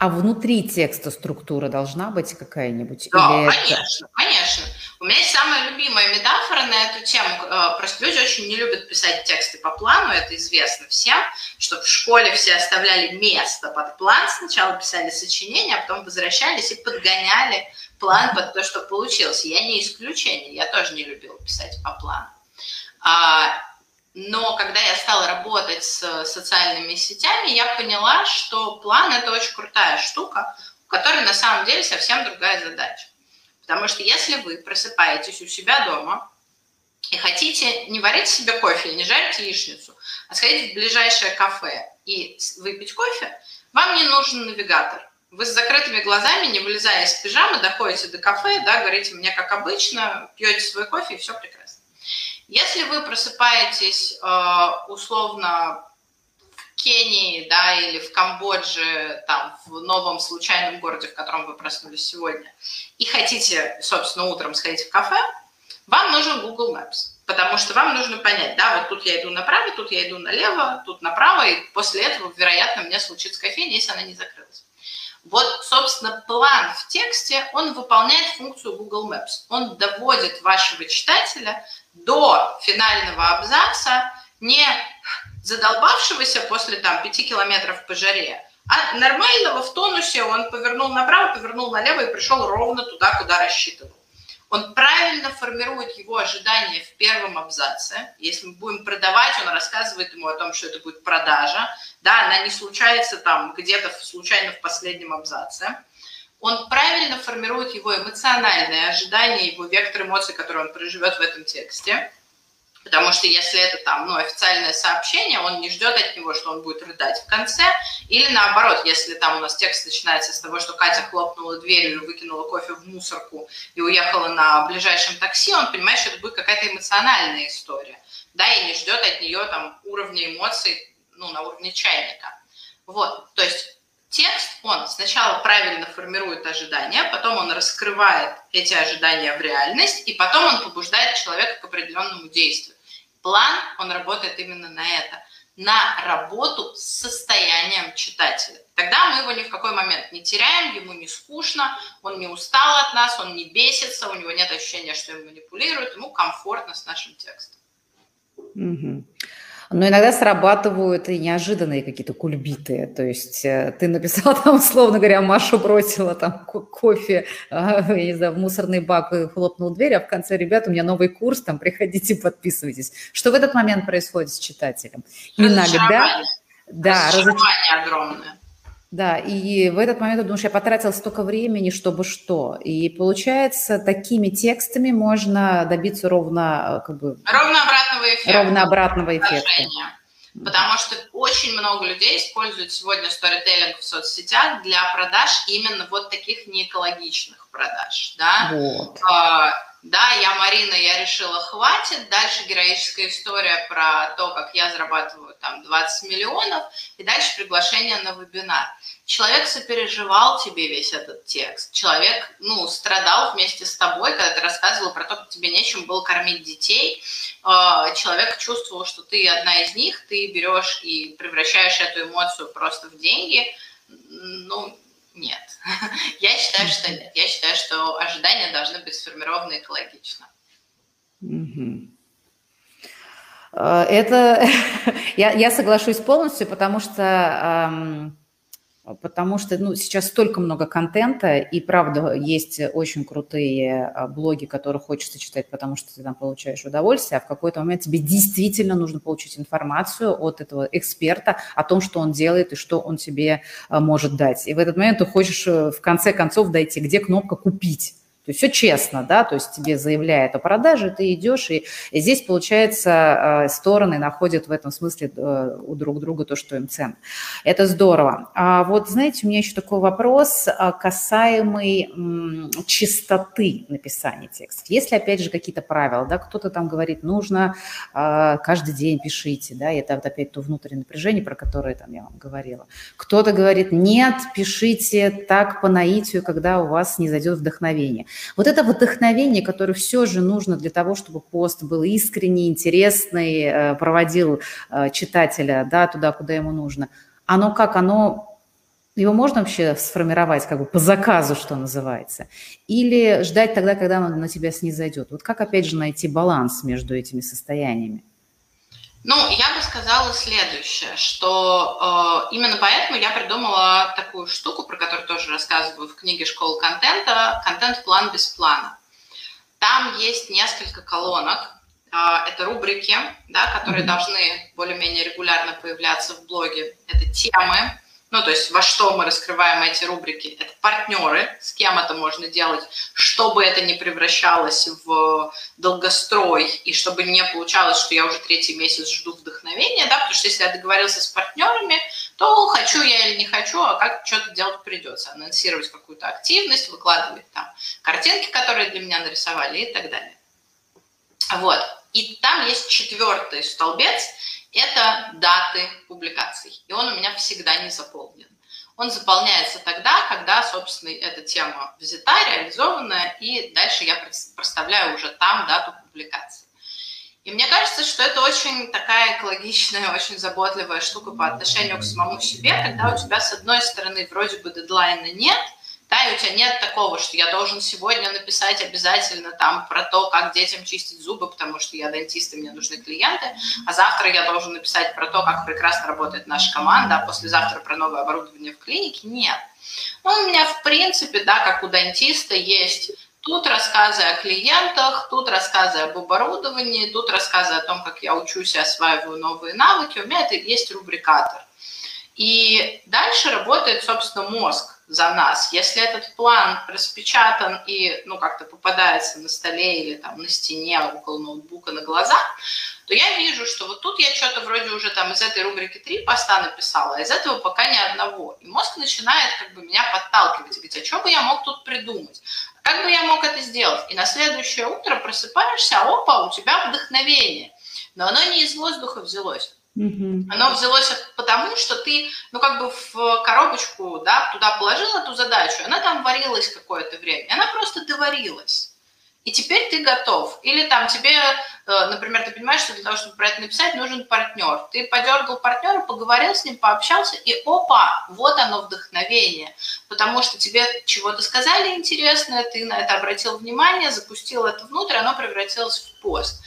А внутри текста структура должна быть какая-нибудь? Да, Или конечно, это... конечно. У меня есть самая любимая метафора на эту тему. Э, просто люди очень не любят писать тексты по плану, это известно всем, что в школе все оставляли место под план, сначала писали сочинения, а потом возвращались и подгоняли план под то, что получилось. Я не исключение, я тоже не любила писать по плану. А, но когда я стала работать с социальными сетями, я поняла, что план – это очень крутая штука, у которой на самом деле совсем другая задача. Потому что если вы просыпаетесь у себя дома и хотите не варить себе кофе, не жарить яичницу, а сходить в ближайшее кафе и выпить кофе, вам не нужен навигатор. Вы с закрытыми глазами, не вылезая из пижамы, доходите до кафе, да, говорите мне как обычно, пьете свой кофе, и все прекрасно. Если вы просыпаетесь э, условно Кении, да, или в Камбодже, там, в новом случайном городе, в котором вы проснулись сегодня, и хотите, собственно, утром сходить в кафе, вам нужен Google Maps, потому что вам нужно понять, да, вот тут я иду направо, тут я иду налево, тут направо, и после этого, вероятно, мне случится кофейня, если она не закрылась. Вот, собственно, план в тексте, он выполняет функцию Google Maps. Он доводит вашего читателя до финального абзаца, не задолбавшегося после там пяти километров по жаре, а нормального в тонусе он повернул направо, повернул налево и пришел ровно туда, куда рассчитывал. Он правильно формирует его ожидания в первом абзаце. Если мы будем продавать, он рассказывает ему о том, что это будет продажа. Да, она не случается там где-то случайно в последнем абзаце он правильно формирует его эмоциональные ожидания, его вектор эмоций, который он проживет в этом тексте. Потому что если это там, ну, официальное сообщение, он не ждет от него, что он будет рыдать в конце. Или наоборот, если там у нас текст начинается с того, что Катя хлопнула дверью, выкинула кофе в мусорку и уехала на ближайшем такси, он понимает, что это будет какая-то эмоциональная история. Да, и не ждет от нее там уровня эмоций, ну, на уровне чайника. Вот, то есть Текст, он сначала правильно формирует ожидания, потом он раскрывает эти ожидания в реальность, и потом он побуждает человека к определенному действию. План, он работает именно на это, на работу с состоянием читателя. Тогда мы его ни в какой момент не теряем, ему не скучно, он не устал от нас, он не бесится, у него нет ощущения, что им манипулируют, ему комфортно с нашим текстом. Угу. Но иногда срабатывают и неожиданные какие-то кульбиты. То есть э, ты написал там, условно говоря, Машу бросила там кофе, а, я не знаю, в мусорный бак и хлопнул дверь, а в конце, ребят, у меня новый курс, там, приходите, подписывайтесь. Что в этот момент происходит с читателем? Иногда... Да, разочарование огромное. Да, и в этот момент ты думаешь, я потратил столько времени, чтобы что. И получается, такими текстами можно добиться ровно как бы... Ровно обратного эффекта. Ровно обратного эффекта. Потому что очень много людей используют сегодня сторителлинг в соцсетях для продаж именно вот таких неэкологичных продаж. Да? Вот. А, да, я Марина, я решила, хватит. Дальше героическая история про то, как я зарабатываю там 20 миллионов, и дальше приглашение на вебинар. Человек сопереживал тебе весь этот текст. Человек, ну, страдал вместе с тобой, когда ты рассказывал про то, как тебе нечем было кормить детей. А, человек чувствовал, что ты одна из них, ты берешь и превращаешь эту эмоцию просто в деньги. Ну, нет. <laughs> Я считаю, что нет. Я считаю, что ожидания должны быть сформированы экологично. Э, это <laughs> я, я соглашусь полностью, потому что потому что ну, сейчас столько много контента, и правда есть очень крутые а, блоги, которые хочется читать, потому что ты там получаешь удовольствие, а в какой-то момент тебе действительно нужно получить информацию от этого эксперта о том, что он делает и что он тебе а, может дать. И в этот момент ты хочешь э, в конце концов дойти, где кнопка «Купить», то есть все честно, да, то есть тебе заявляют о продаже, ты идешь, и, и здесь, получается, э, стороны находят в этом смысле э, у друг друга то, что им ценно. Это здорово. А вот, знаете, у меня еще такой вопрос а, касаемый чистоты написания текстов. Если, опять же, какие-то правила, да, кто-то там говорит, нужно каждый день пишите, да, это вот опять то внутреннее напряжение, про которое там я вам говорила. Кто-то говорит, нет, пишите так по наитию, когда у вас не зайдет вдохновение. Вот это вдохновение, которое все же нужно для того, чтобы пост был искренний, интересный, э, проводил э, читателя да, туда, куда ему нужно, оно как, оно его можно вообще сформировать как бы по заказу, что называется? Или ждать тогда, когда оно на тебя снизойдет? Вот как, опять же, найти баланс между этими состояниями? Ну, я бы сказала следующее, что э, именно поэтому я придумала такую штуку, про которую тоже рассказываю в книге «Школа контента», «Контент-план без плана». Там есть несколько колонок, э, это рубрики, да, которые должны более-менее регулярно появляться в блоге. Это темы, ну, то есть во что мы раскрываем эти рубрики, это партнеры, с кем это можно делать, чтобы это не превращалось в долгострой, и чтобы не получалось, что я уже третий месяц жду вдохновения, да, потому что если я договорился с партнерами, то хочу я или не хочу, а как что-то делать придется, анонсировать какую-то активность, выкладывать там картинки, которые для меня нарисовали и так далее. Вот. И там есть четвертый столбец – это даты публикаций. И он у меня всегда не заполнен. Он заполняется тогда, когда, собственно, эта тема взята, реализована, и дальше я проставляю уже там дату публикации. И мне кажется, что это очень такая экологичная, <laughs> очень заботливая штука по отношению к самому себе, когда у тебя, с одной стороны, вроде бы дедлайна нет – да, и у тебя нет такого, что я должен сегодня написать обязательно там про то, как детям чистить зубы, потому что я дантист, и мне нужны клиенты, а завтра я должен написать про то, как прекрасно работает наша команда, а послезавтра про новое оборудование в клинике. Нет. Ну, у меня, в принципе, да, как у дантиста, есть Тут рассказы о клиентах, тут рассказы об оборудовании, тут рассказы о том, как я учусь и осваиваю новые навыки. У меня это есть рубрикатор. И дальше работает, собственно, мозг за нас. Если этот план распечатан и, ну, как-то попадается на столе или там на стене, около ноутбука, на глаза, то я вижу, что вот тут я что-то вроде уже там из этой рубрики три поста написала, а из этого пока ни одного. И мозг начинает как бы меня подталкивать, говорить, а что бы я мог тут придумать? Как бы я мог это сделать? И на следующее утро просыпаешься, а опа, у тебя вдохновение. Но оно не из воздуха взялось. Угу. Оно взялось потому, что ты, ну, как бы в коробочку, да, туда положил эту задачу, она там варилась какое-то время, она просто доварилась. И теперь ты готов. Или там тебе, э, например, ты понимаешь, что для того, чтобы про это написать, нужен партнер. Ты подергал партнера, поговорил с ним, пообщался, и опа, вот оно вдохновение. Потому что тебе чего-то сказали интересное, ты на это обратил внимание, запустил это внутрь, оно превратилось в пост.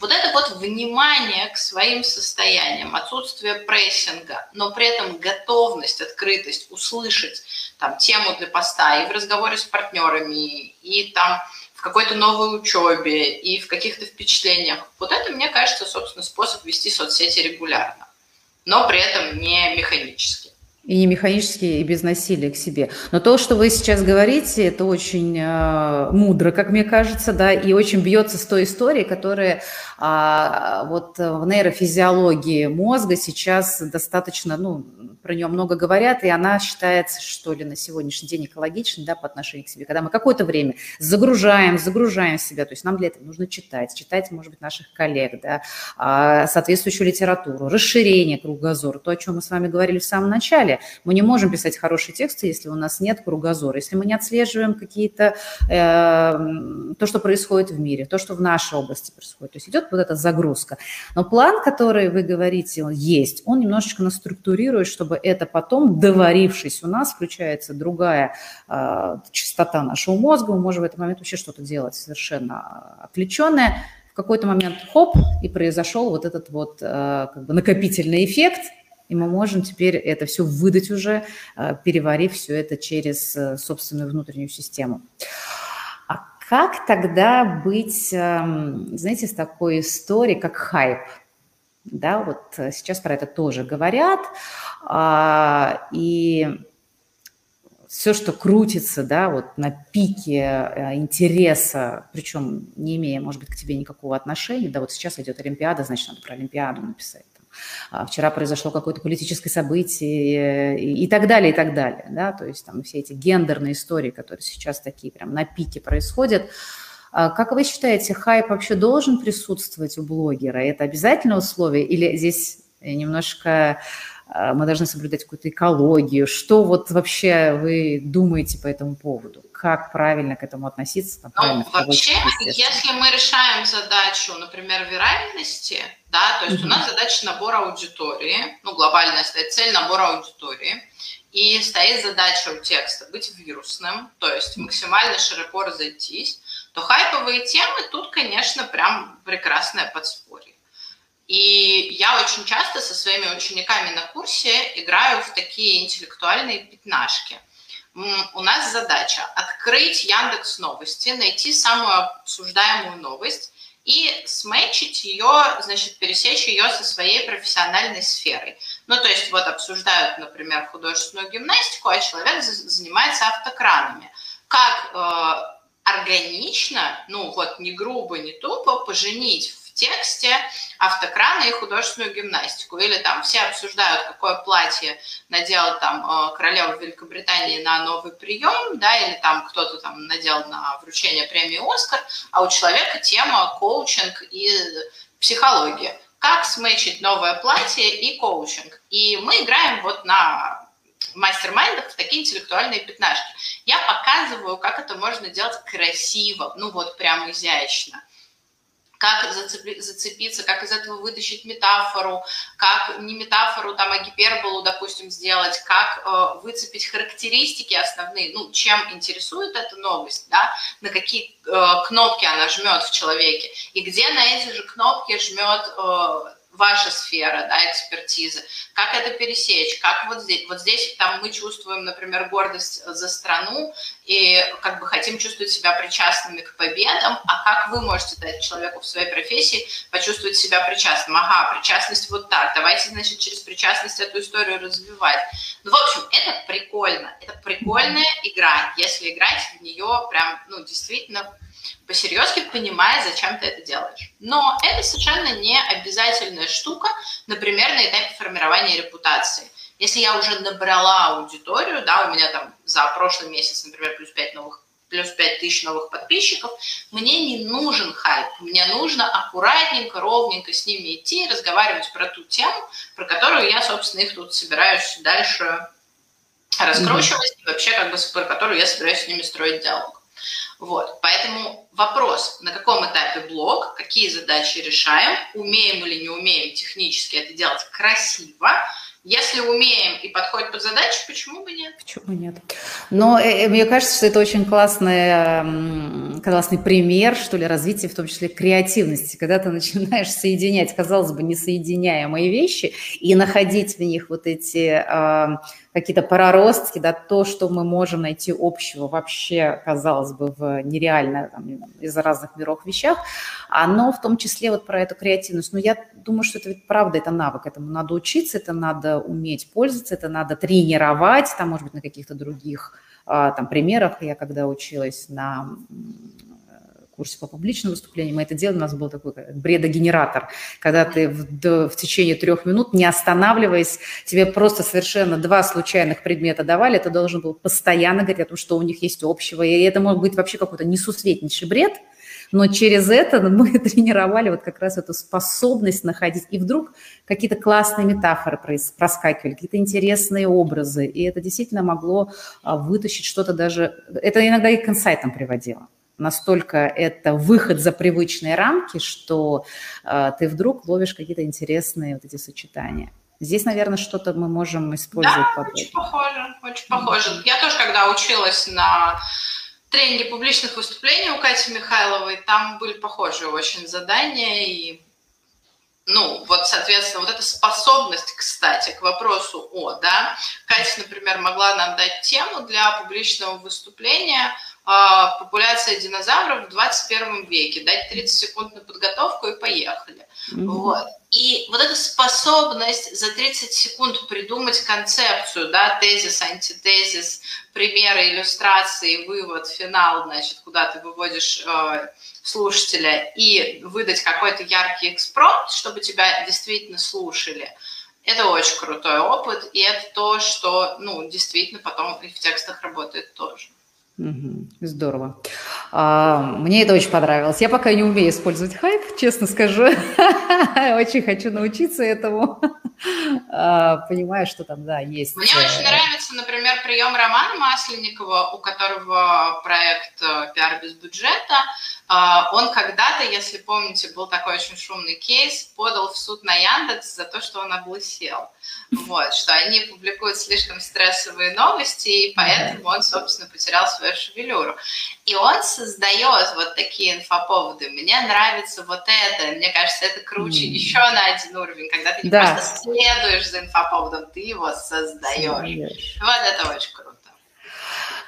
Вот это вот внимание к своим состояниям, отсутствие прессинга, но при этом готовность, открытость услышать там тему для поста и в разговоре с партнерами, и там в какой-то новой учебе, и в каких-то впечатлениях. Вот это, мне кажется, собственно, способ вести соцсети регулярно, но при этом не механически. И не механически, и без насилия к себе. Но то, что вы сейчас говорите, это очень э, мудро, как мне кажется, да, и очень бьется с той историей, которая э, вот в нейрофизиологии мозга сейчас достаточно, ну, про нее много говорят, и она считается, что ли, на сегодняшний день экологичной, да, по отношению к себе. Когда мы какое-то время загружаем, загружаем себя, то есть нам для этого нужно читать, читать, может быть, наших коллег, да, а, соответствующую литературу, расширение кругозора, то, о чем мы с вами говорили в самом начале. Мы не можем писать хорошие тексты, если у нас нет кругозора, если мы не отслеживаем какие-то, э, то, что происходит в мире, то, что в нашей области происходит. То есть идет вот эта загрузка. Но план, который вы говорите, есть, он немножечко нас структурирует, чтобы это потом, доварившись у нас, включается другая э, частота нашего мозга, мы можем в этот момент вообще что-то делать совершенно отвлеченное. В какой-то момент хоп, и произошел вот этот вот э, как бы накопительный эффект, и мы можем теперь это все выдать уже, э, переварив все это через э, собственную внутреннюю систему. А как тогда быть, эм, знаете, с такой историей, как хайп? Да, вот э, сейчас про это тоже говорят. А, и все, что крутится, да, вот на пике э, интереса, причем не имея, может быть, к тебе никакого отношения, да, вот сейчас идет Олимпиада, значит, надо про Олимпиаду написать. А вчера произошло какое-то политическое событие и, так далее, и так далее, да, то есть там все эти гендерные истории, которые сейчас такие прям на пике происходят, как вы считаете, хайп вообще должен присутствовать у блогера? Это обязательное условие или здесь немножко а, мы должны соблюдать какую-то экологию? Что вот вообще вы думаете по этому поводу? Как правильно к этому относиться? Там, ну, вообще, если мы решаем задачу, например, виральности, да, то есть mm-hmm. у нас задача набора аудитории, ну, глобальная стоит цель набора аудитории, и стоит задача у текста быть вирусным, то есть максимально широко разойтись, то хайповые темы тут, конечно, прям прекрасное подспорье. И я очень часто со своими учениками на курсе играю в такие интеллектуальные пятнашки. У нас задача открыть Яндекс Новости, найти самую обсуждаемую новость и сметчить ее, значит, пересечь ее со своей профессиональной сферой. Ну, то есть вот обсуждают, например, художественную гимнастику, а человек занимается автокранами. Как э, органично, ну вот не грубо, не тупо, поженить в тексте автокраны и художественную гимнастику. Или там все обсуждают, какое платье надел там э, королева Великобритании на новый прием, да, или там кто-то там надел на вручение премии «Оскар», а у человека тема коучинг и психология. Как смычить новое платье и коучинг. И мы играем вот на мастер-майндах в такие интеллектуальные пятнашки. Я показываю, как это можно делать красиво, ну вот прям изящно. Как зацепиться, как из этого вытащить метафору, как не метафору, там, а гиперболу, допустим, сделать, как э, выцепить характеристики основные, ну, чем интересует эта новость, да, на какие э, кнопки она жмет в человеке, и где на эти же кнопки жмет э, ваша сфера, да, экспертизы, как это пересечь, как вот здесь, вот здесь там мы чувствуем, например, гордость за страну и как бы хотим чувствовать себя причастными к победам, а как вы можете дать человеку в своей профессии почувствовать себя причастным? Ага, причастность вот так, давайте, значит, через причастность эту историю развивать. Ну, в общем, это прикольно, это прикольная игра, если играть в нее прям, ну, действительно посерьезки, понимая, зачем ты это делаешь. Но это совершенно не обязательная штука, например, на этапе формирования репутации. Если я уже набрала аудиторию, да, у меня там за прошлый месяц, например, плюс 5 новых плюс 5 тысяч новых подписчиков, мне не нужен хайп, мне нужно аккуратненько, ровненько с ними идти и разговаривать про ту тему, про которую я, собственно, их тут собираюсь дальше раскручивать, mm-hmm. и вообще как бы про которую я собираюсь с ними строить диалог. Вот, поэтому вопрос, на каком этапе блог, какие задачи решаем, умеем или не умеем технически это делать красиво, если умеем и подходит под задачу, почему бы нет? Почему нет? Но э, э, мне кажется, что это очень классный, классный пример, что ли, развития, в том числе креативности, когда ты начинаешь соединять, казалось бы, несоединяемые вещи и находить в них вот эти какие-то проростки, да, то, что мы можем найти общего вообще, казалось бы, в нереально там, из разных миров вещах, оно в том числе вот про эту креативность. Но я думаю, что это ведь правда, это навык, этому надо учиться, это надо уметь пользоваться, это надо тренировать, там, может быть, на каких-то других а, там примерах. Я когда училась на курсе по публичным выступлениям, мы это делали, у нас был такой бредогенератор, когда ты в, в течение трех минут, не останавливаясь, тебе просто совершенно два случайных предмета давали, ты должен был постоянно говорить о том, что у них есть общего, и это может быть вообще какой-то несусветнейший бред, но через это <laughs> мы тренировали вот как раз эту способность находить. И вдруг какие-то классные метафоры проскакивали, какие-то интересные образы. И это действительно могло а, вытащить что-то даже... Это иногда и к инсайтам приводило настолько это выход за привычные рамки, что э, ты вдруг ловишь какие-то интересные вот эти сочетания. Здесь, наверное, что-то мы можем использовать. Да, очень похоже, очень похоже. Я тоже, когда училась на тренинге публичных выступлений у Кати Михайловой, там были похожие очень задания, и, ну, вот, соответственно, вот эта способность, кстати, к вопросу «о», да, Катя, например, могла нам дать тему для публичного выступления «Популяция динозавров в 21 веке», дать 30 секунд на подготовку и поехали. Mm-hmm. Вот. И вот эта способность за 30 секунд придумать концепцию, да, тезис, антитезис, примеры, иллюстрации, вывод, финал, значит, куда ты выводишь э, слушателя, и выдать какой-то яркий экспромт, чтобы тебя действительно слушали, это очень крутой опыт, и это то, что, ну, действительно потом и в текстах работает тоже. Здорово. А, мне это очень понравилось. Я пока не умею использовать хайп, честно скажу. <laughs> Очень хочу научиться этому. А, понимаю, что там, да, есть. Мне э, очень нравится, например, прием Романа Масленникова, у которого проект э, «Пиар без бюджета». А, он когда-то, если помните, был такой очень шумный кейс, подал в суд на Яндекс за то, что он облысел. Вот, что они публикуют слишком стрессовые новости, и поэтому он, собственно, потерял свою шевелюру. И он создает вот такие инфоповоды. Мне нравится вот это, мне кажется, это круче mm. еще на один уровень, когда ты не да. просто следуешь за инфоповодом, ты его создаешь. Вот это очень круто.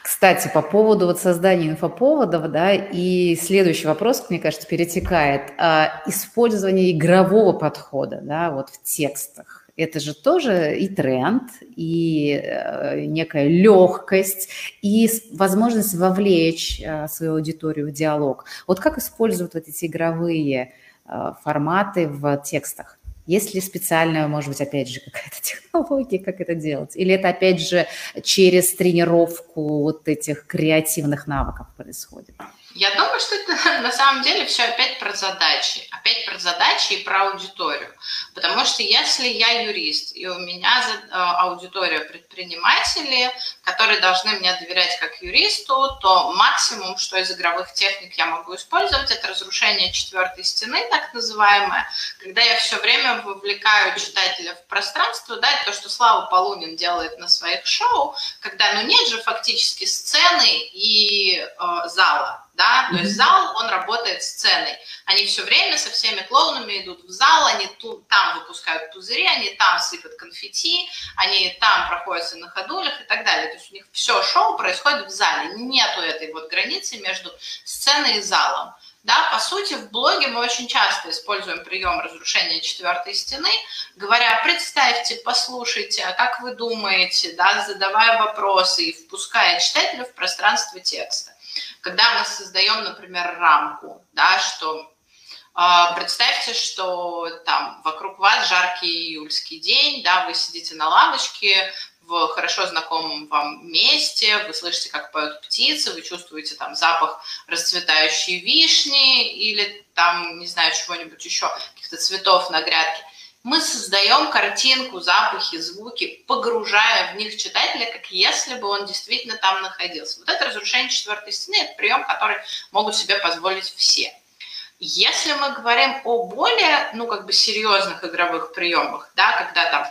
Кстати, по поводу вот создания инфоповодов, да, и следующий вопрос, мне кажется, перетекает. А, использование игрового подхода, да, вот в текстах это же тоже и тренд, и э, некая легкость, и возможность вовлечь э, свою аудиторию в диалог. Вот как используют вот эти игровые э, форматы в текстах? Есть ли специальная, может быть, опять же, какая-то <laughs> технология, как это делать? Или это, опять же, через тренировку вот этих креативных навыков происходит? Я думаю, что это <laughs> на самом деле все опять про задачи. Опять про задачи и про аудиторию. Потому что если я юрист, и у меня а, аудитория предприниматели, которые должны мне доверять как юристу, то максимум, что из игровых техник я могу использовать, это разрушение четвертой стены, так называемое, когда я все время вовлекаю читателя в пространство, да, это то, что Слава Полунин делает на своих шоу, когда, ну, нет же фактически сцены и э, зала, да, то есть зал, он работает сценой. Они все время со всеми клоунами идут в зал, они тут, там выпускают пузыри, они там сыпят конфетти, они там проходятся на ходулях и так далее. То есть у них все шоу происходит в зале. Нету этой вот границы между сценой и залом. Да, по сути, в блоге мы очень часто используем прием разрушения четвертой стены, говоря, представьте, послушайте, а как вы думаете, да, задавая вопросы и впуская читателя в пространство текста. Когда мы создаем, например, рамку, да, что э, представьте, что там вокруг вас жаркий июльский день, да, вы сидите на лавочке, в хорошо знакомом вам месте, вы слышите, как поют птицы, вы чувствуете там запах расцветающей вишни или там, не знаю, чего-нибудь еще, каких-то цветов на грядке мы создаем картинку, запахи, звуки, погружая в них читателя, как если бы он действительно там находился. Вот это разрушение четвертой стены, это прием, который могут себе позволить все. Если мы говорим о более, ну, как бы серьезных игровых приемах, да, когда там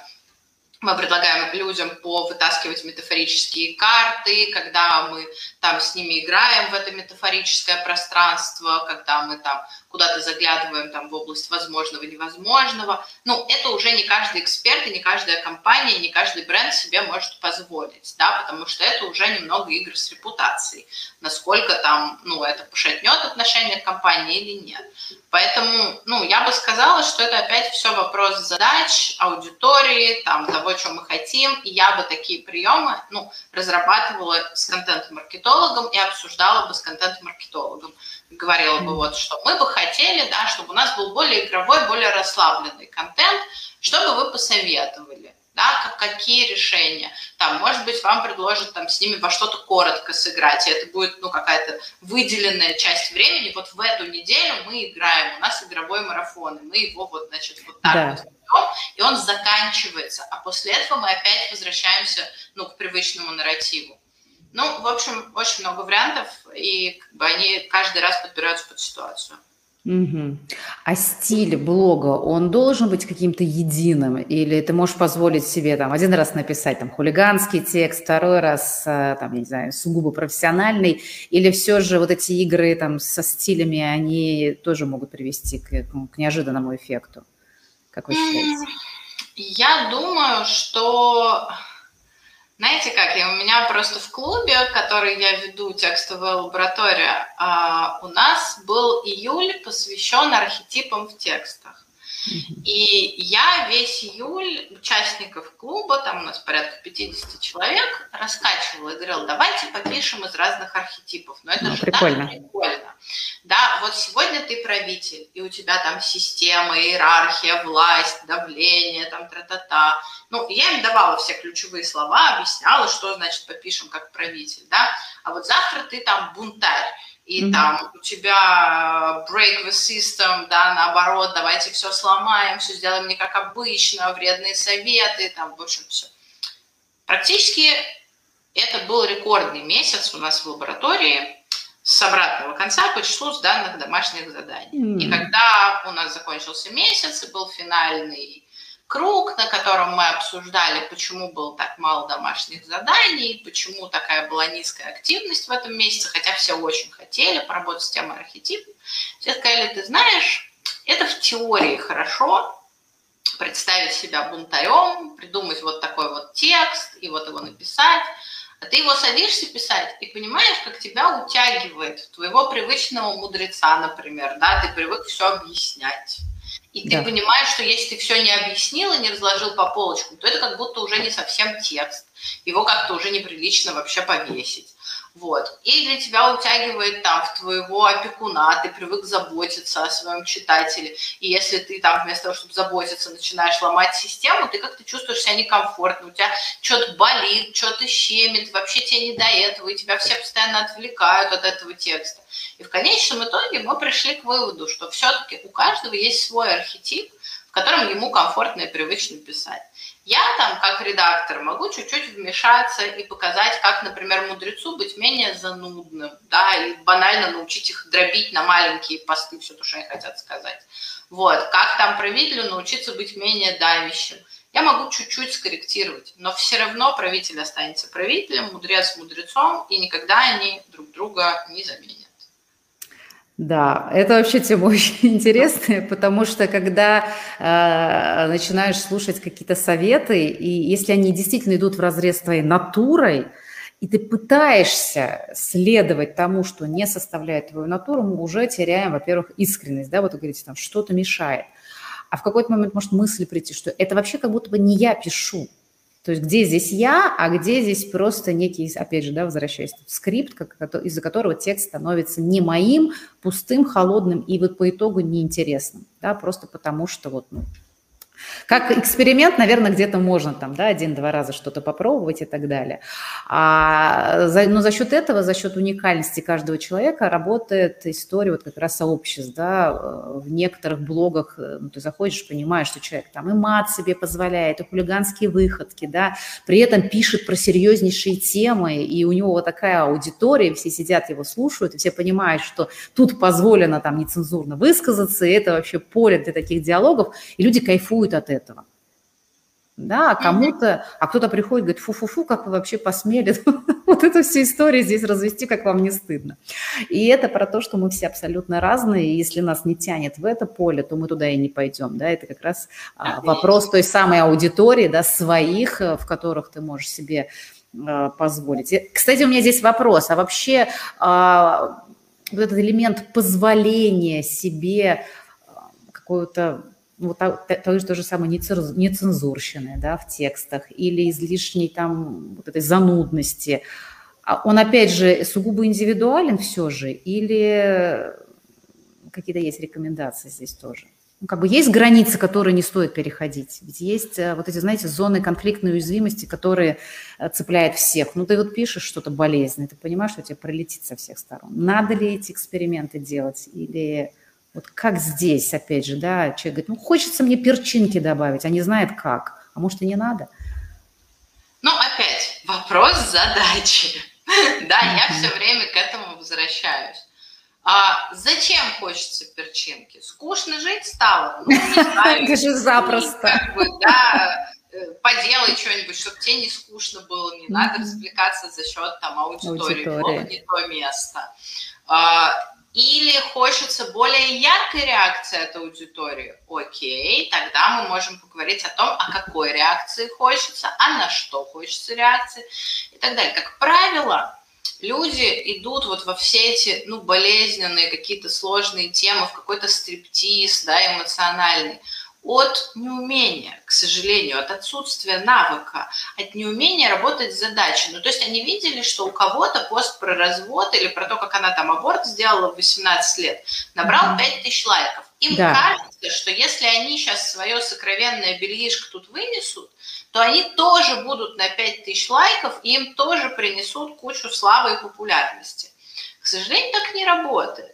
мы предлагаем людям повытаскивать метафорические карты, когда мы там с ними играем в это метафорическое пространство, когда мы там куда-то заглядываем там в область возможного, невозможного. Ну, это уже не каждый эксперт и не каждая компания, не каждый бренд себе может позволить, да, потому что это уже немного игр с репутацией, насколько там, ну, это пошатнет отношение к компании или нет. Поэтому, ну, я бы сказала, что это опять все вопрос задач, аудитории, там, того, того, что мы хотим, и я бы такие приемы ну, разрабатывала с контент-маркетологом и обсуждала бы с контент-маркетологом. Говорила бы вот, что мы бы хотели, да, чтобы у нас был более игровой, более расслабленный контент, что бы вы посоветовали да, как, какие решения. Там, может быть, вам предложат там, с ними во что-то коротко сыграть, и это будет ну, какая-то выделенная часть времени. Вот в эту неделю мы играем, у нас игровой марафон, и мы его вот, значит, вот так да. вот ведем, и он заканчивается, а после этого мы опять возвращаемся ну, к привычному нарративу. Ну, в общем, очень много вариантов, и как бы, они каждый раз подбираются под ситуацию. Угу. А стиль блога, он должен быть каким-то единым? Или ты можешь позволить себе там один раз написать там хулиганский текст, второй раз э, там, не знаю, сугубо профессиональный? Или все же вот эти игры там со стилями, они тоже могут привести к, к неожиданному эффекту? Как вы считаете? Я думаю, что знаете как, я, у меня просто в клубе, который я веду, текстовая лаборатория, а, у нас был июль посвящен архетипам в текстах. И я весь июль участников клуба, там у нас порядка 50 человек, раскачивала и говорила, давайте попишем из разных архетипов. Но это ну, же прикольно. Так прикольно. Да, вот сегодня ты правитель, и у тебя там система, иерархия, власть, давление, там тра-та-та. Ну, я им давала все ключевые слова, объясняла, что значит попишем как правитель, да. А вот завтра ты там бунтарь и mm-hmm. там у тебя break the system, да, наоборот, давайте все сломаем, все сделаем не как обычно, вредные советы, там, в общем, все. Практически это был рекордный месяц у нас в лаборатории с обратного конца по числу сданных домашних заданий. Mm-hmm. И когда у нас закончился месяц и был финальный круг, на котором мы обсуждали, почему было так мало домашних заданий, почему такая была низкая активность в этом месяце, хотя все очень хотели поработать с темой архетипов. Все сказали, ты знаешь, это в теории хорошо, представить себя бунтарем, придумать вот такой вот текст и вот его написать, а ты его садишься писать и понимаешь, как тебя утягивает твоего привычного мудреца, например, да, ты привык все объяснять и ты да. понимаешь, что если ты все не объяснил и не разложил по полочкам, то это как будто уже не совсем текст. Его как-то уже неприлично вообще повесить. Вот. И для тебя утягивает там в твоего опекуна, ты привык заботиться о своем читателе. И если ты там вместо того, чтобы заботиться, начинаешь ломать систему, ты как-то чувствуешь себя некомфортно, у тебя что-то болит, что-то щемит, вообще тебе не до этого, и тебя все постоянно отвлекают от этого текста. И в конечном итоге мы пришли к выводу, что все-таки у каждого есть свой архетип, в котором ему комфортно и привычно писать. Я там, как редактор, могу чуть-чуть вмешаться и показать, как, например, мудрецу быть менее занудным, да, и банально научить их дробить на маленькие посты все то, что они хотят сказать. Вот, как там правителю научиться быть менее давящим. Я могу чуть-чуть скорректировать, но все равно правитель останется правителем, мудрец мудрецом, и никогда они друг друга не заменят. Да, это вообще тема <laughs> очень интересная, потому что когда э, начинаешь слушать какие-то советы, и если они действительно идут в разрез твоей натурой, и ты пытаешься следовать тому, что не составляет твою натуру, мы уже теряем, во-первых, искренность, да, вот вы говорите, там что-то мешает. А в какой-то момент может мысль прийти, что это вообще как будто бы не я пишу, то есть где здесь я, а где здесь просто некий, опять же, да, возвращаясь, скрипт, из-за которого текст становится не моим, пустым, холодным и вот по итогу неинтересным, да, просто потому что вот, ну, как эксперимент, наверное, где-то можно там, да, один-два раза что-то попробовать и так далее. А за, но за счет этого, за счет уникальности каждого человека работает история вот как раз сообществ, да, в некоторых блогах э, ну, ты заходишь, понимаешь, что человек там и мат себе позволяет, и хулиганские выходки, да, при этом пишет про серьезнейшие темы, и у него вот такая аудитория, все сидят его слушают, и все понимают, что тут позволено там нецензурно высказаться, и это вообще поле для таких диалогов, и люди кайфуют кайфует от этого. Да, а кому-то, а кто-то приходит, говорит, фу-фу-фу, как вы вообще посмели <laughs> вот эту всю историю здесь развести, как вам не стыдно. И это про то, что мы все абсолютно разные, и если нас не тянет в это поле, то мы туда и не пойдем, да, это как раз а, вопрос той самой аудитории, да, своих, э, в которых ты можешь себе а, позволить. И, кстати, у меня здесь вопрос, а вообще а, вот этот элемент позволения себе какого-то вот той, той же самой нецензурщины да, в текстах или излишней там вот этой занудности, а он опять же сугубо индивидуален все же или какие-то есть рекомендации здесь тоже? Ну, как бы есть границы, которые не стоит переходить. Ведь есть э, вот эти, знаете, зоны конфликтной уязвимости, которые э, цепляют всех. Ну, ты вот пишешь что-то болезненное, ты понимаешь, что тебе пролетит со всех сторон. Надо ли эти эксперименты делать? Или вот как здесь, опять же, да, человек говорит, ну, хочется мне перчинки добавить, а не знает как. А может, и не надо? Ну, опять, вопрос задачи. <laughs> Да, я все время к этому возвращаюсь. А зачем хочется перчинки? Скучно жить стало? Ну, не <laughs> знаю. Это же запросто. Как бы, да, э, поделай что-нибудь, чтобы тебе не скучно было, не надо развлекаться за счет там аудитории, аудитория. не то место. А, или хочется более яркой реакции от аудитории. Окей, тогда мы можем поговорить о том, о какой реакции хочется, а на что хочется реакции и так далее. Как правило, люди идут вот во все эти, ну, болезненные какие-то сложные темы, в какой-то стриптиз, да, эмоциональный, от неумения, к сожалению, от отсутствия навыка, от неумения работать с задачей. Ну, то есть они видели, что у кого-то пост про развод или про то, как она там аборт сделала в 18 лет, набрал 5 тысяч лайков. Им да. кажется, что если они сейчас свое сокровенное бельишко тут вынесут, то они тоже будут на 5000 лайков, и им тоже принесут кучу славы и популярности. К сожалению, так не работает.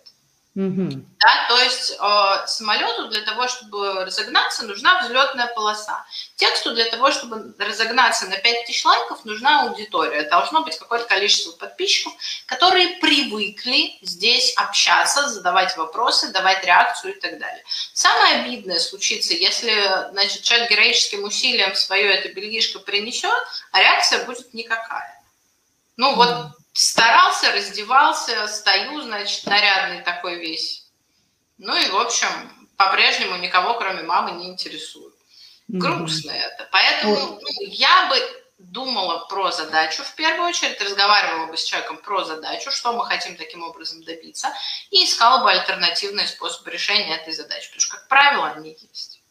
Угу. Да, то есть э, самолету для того, чтобы разогнаться, нужна взлетная полоса. Тексту для того, чтобы разогнаться на 5000 лайков, нужна аудитория. Должно быть какое-то количество подписчиков, которые привыкли здесь общаться, задавать вопросы, давать реакцию и так далее. Самое обидное случится, если значит, человек героическим усилием свое это бельгишко принесет, а реакция будет никакая. Ну вот старался, раздевался, стою, значит, нарядный такой весь. Ну и, в общем, по-прежнему никого, кроме мамы, не интересует. Грустно mm-hmm. это. Поэтому ну, я бы думала про задачу в первую очередь, разговаривала бы с человеком про задачу, что мы хотим таким образом добиться, и искала бы альтернативные способы решения этой задачи, потому что, как правило, они есть.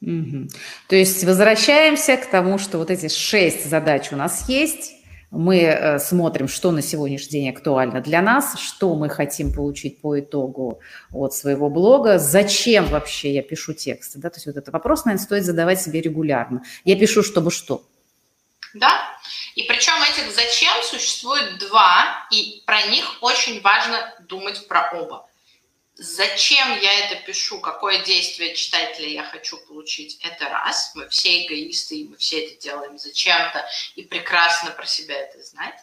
Угу. То есть возвращаемся к тому, что вот эти шесть задач у нас есть, мы э, смотрим, что на сегодняшний день актуально для нас, что мы хотим получить по итогу от своего блога, зачем вообще я пишу тексты. Да? То есть вот этот вопрос, наверное, стоит задавать себе регулярно. Я пишу, чтобы что? Да, и причем этих зачем существует два, и про них очень важно думать про оба зачем я это пишу, какое действие читателя я хочу получить, это раз. Мы все эгоисты, и мы все это делаем зачем-то, и прекрасно про себя это знать.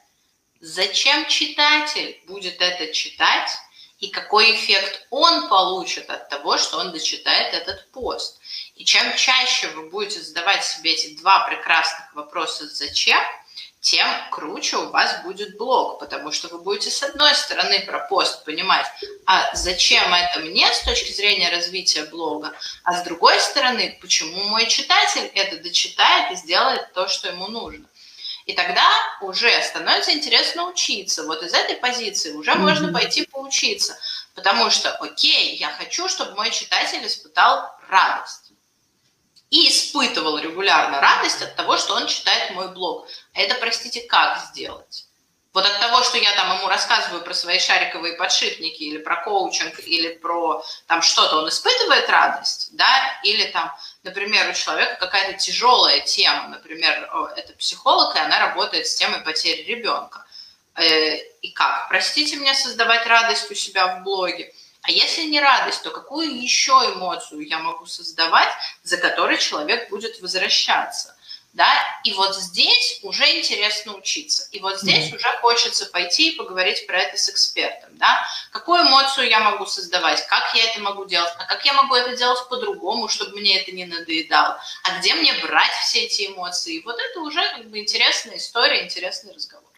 Зачем читатель будет это читать, и какой эффект он получит от того, что он дочитает этот пост. И чем чаще вы будете задавать себе эти два прекрасных вопроса «зачем», тем круче у вас будет блог, потому что вы будете с одной стороны про пост понимать, а зачем это мне с точки зрения развития блога, а с другой стороны, почему мой читатель это дочитает и сделает то, что ему нужно. И тогда уже становится интересно учиться. Вот из этой позиции уже mm-hmm. можно пойти поучиться. Потому что, окей, я хочу, чтобы мой читатель испытал радость и испытывал регулярно радость от того, что он читает мой блог. А это, простите, как сделать? Вот от того, что я там ему рассказываю про свои шариковые подшипники или про коучинг, или про там что-то, он испытывает радость, да, или там, например, у человека какая-то тяжелая тема, например, это психолог, и она работает с темой потери ребенка. Э, и как, простите меня, создавать радость у себя в блоге? А если не радость, то какую еще эмоцию я могу создавать, за которой человек будет возвращаться? Да? И вот здесь уже интересно учиться. И вот здесь mm-hmm. уже хочется пойти и поговорить про это с экспертом. Да? Какую эмоцию я могу создавать, как я это могу делать, а как я могу это делать по-другому, чтобы мне это не надоедало, а где мне брать все эти эмоции. И вот это уже как бы интересная история, интересный разговор.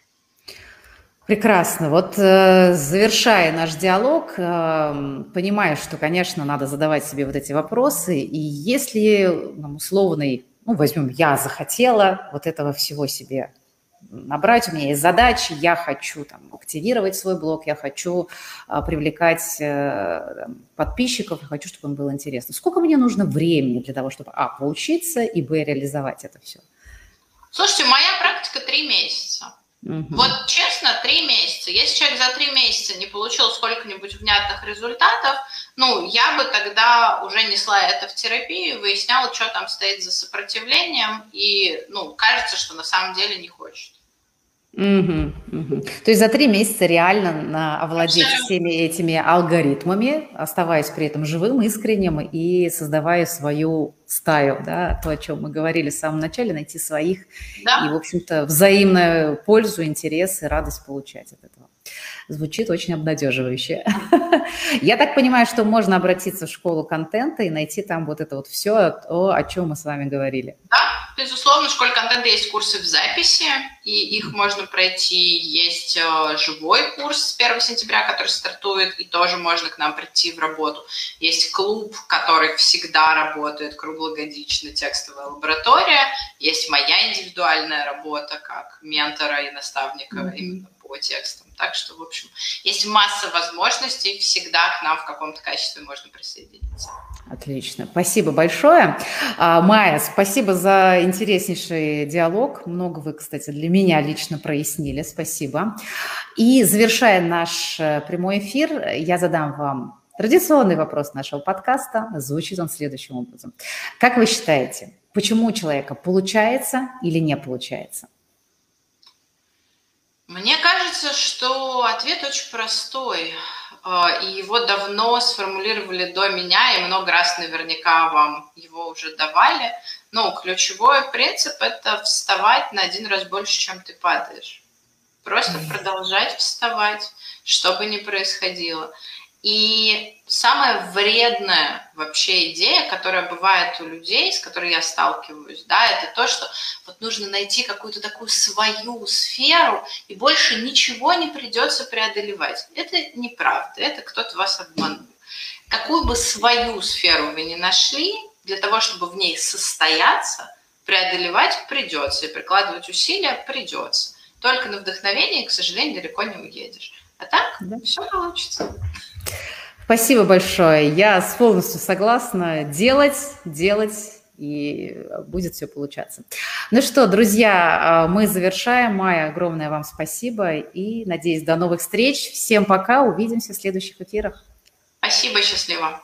Прекрасно. Вот э, завершая наш диалог, э, понимая, что, конечно, надо задавать себе вот эти вопросы, и если нам условный, ну, возьмем, я захотела вот этого всего себе набрать, у меня есть задачи, я хочу там, активировать свой блог, я хочу а, привлекать а, подписчиков, я хочу, чтобы он был интересным. Сколько мне нужно времени для того, чтобы, а, поучиться, и, б, реализовать это все? Слушайте, моя практика три месяца. Угу. Вот честно, три месяца. Если человек за три месяца не получил сколько-нибудь внятных результатов, ну, я бы тогда уже несла это в терапию, выясняла, что там стоит за сопротивлением, и, ну, кажется, что на самом деле не хочет. Угу, угу. То есть за три месяца реально овладеть всеми этими алгоритмами, оставаясь при этом живым, искренним и создавая свою стаю, да, то, о чем мы говорили в самом начале, найти своих да. и, в общем-то, взаимную пользу, интерес и радость получать от этого. Звучит очень обнадеживающе. Я так понимаю, что можно обратиться в школу контента и найти там вот это вот все, то, о чем мы с вами говорили. Да, безусловно, в школе контента есть курсы в записи, и их можно пройти. Есть э, живой курс с 1 сентября, который стартует, и тоже можно к нам прийти в работу. Есть клуб, который всегда работает круглогодично, текстовая лаборатория. Есть моя индивидуальная работа как ментора и наставника mm-hmm. именно по текстам. Так что, в общем, есть масса возможностей, всегда к нам в каком-то качестве можно присоединиться. Отлично. Спасибо большое. А, Майя, спасибо за интереснейший диалог. Много вы, кстати, для меня лично прояснили. Спасибо. И завершая наш э, прямой эфир, я задам вам традиционный вопрос нашего подкаста. Звучит он следующим образом. Как вы считаете, почему у человека получается или не получается? Мне кажется, что ответ очень простой. А, и его давно сформулировали до меня, и много раз наверняка вам его уже давали. Ну, ключевой принцип – это вставать на один раз больше, чем ты падаешь. Просто продолжать вставать, что бы ни происходило. И самая вредная вообще идея, которая бывает у людей, с которой я сталкиваюсь, да, это то, что вот нужно найти какую-то такую свою сферу, и больше ничего не придется преодолевать. Это неправда, это кто-то вас обманул. Какую бы свою сферу вы ни нашли, для того, чтобы в ней состояться, преодолевать придется, и прикладывать усилия придется. Только на вдохновении, к сожалению, далеко не уедешь. А так да. все получится. Спасибо большое. Я полностью согласна. Делать, делать, и будет все получаться. Ну что, друзья, а, мы завершаем. Майя, огромное вам спасибо. И, надеюсь, до новых встреч. Всем пока. Увидимся в следующих эфирах. Спасибо, счастливо.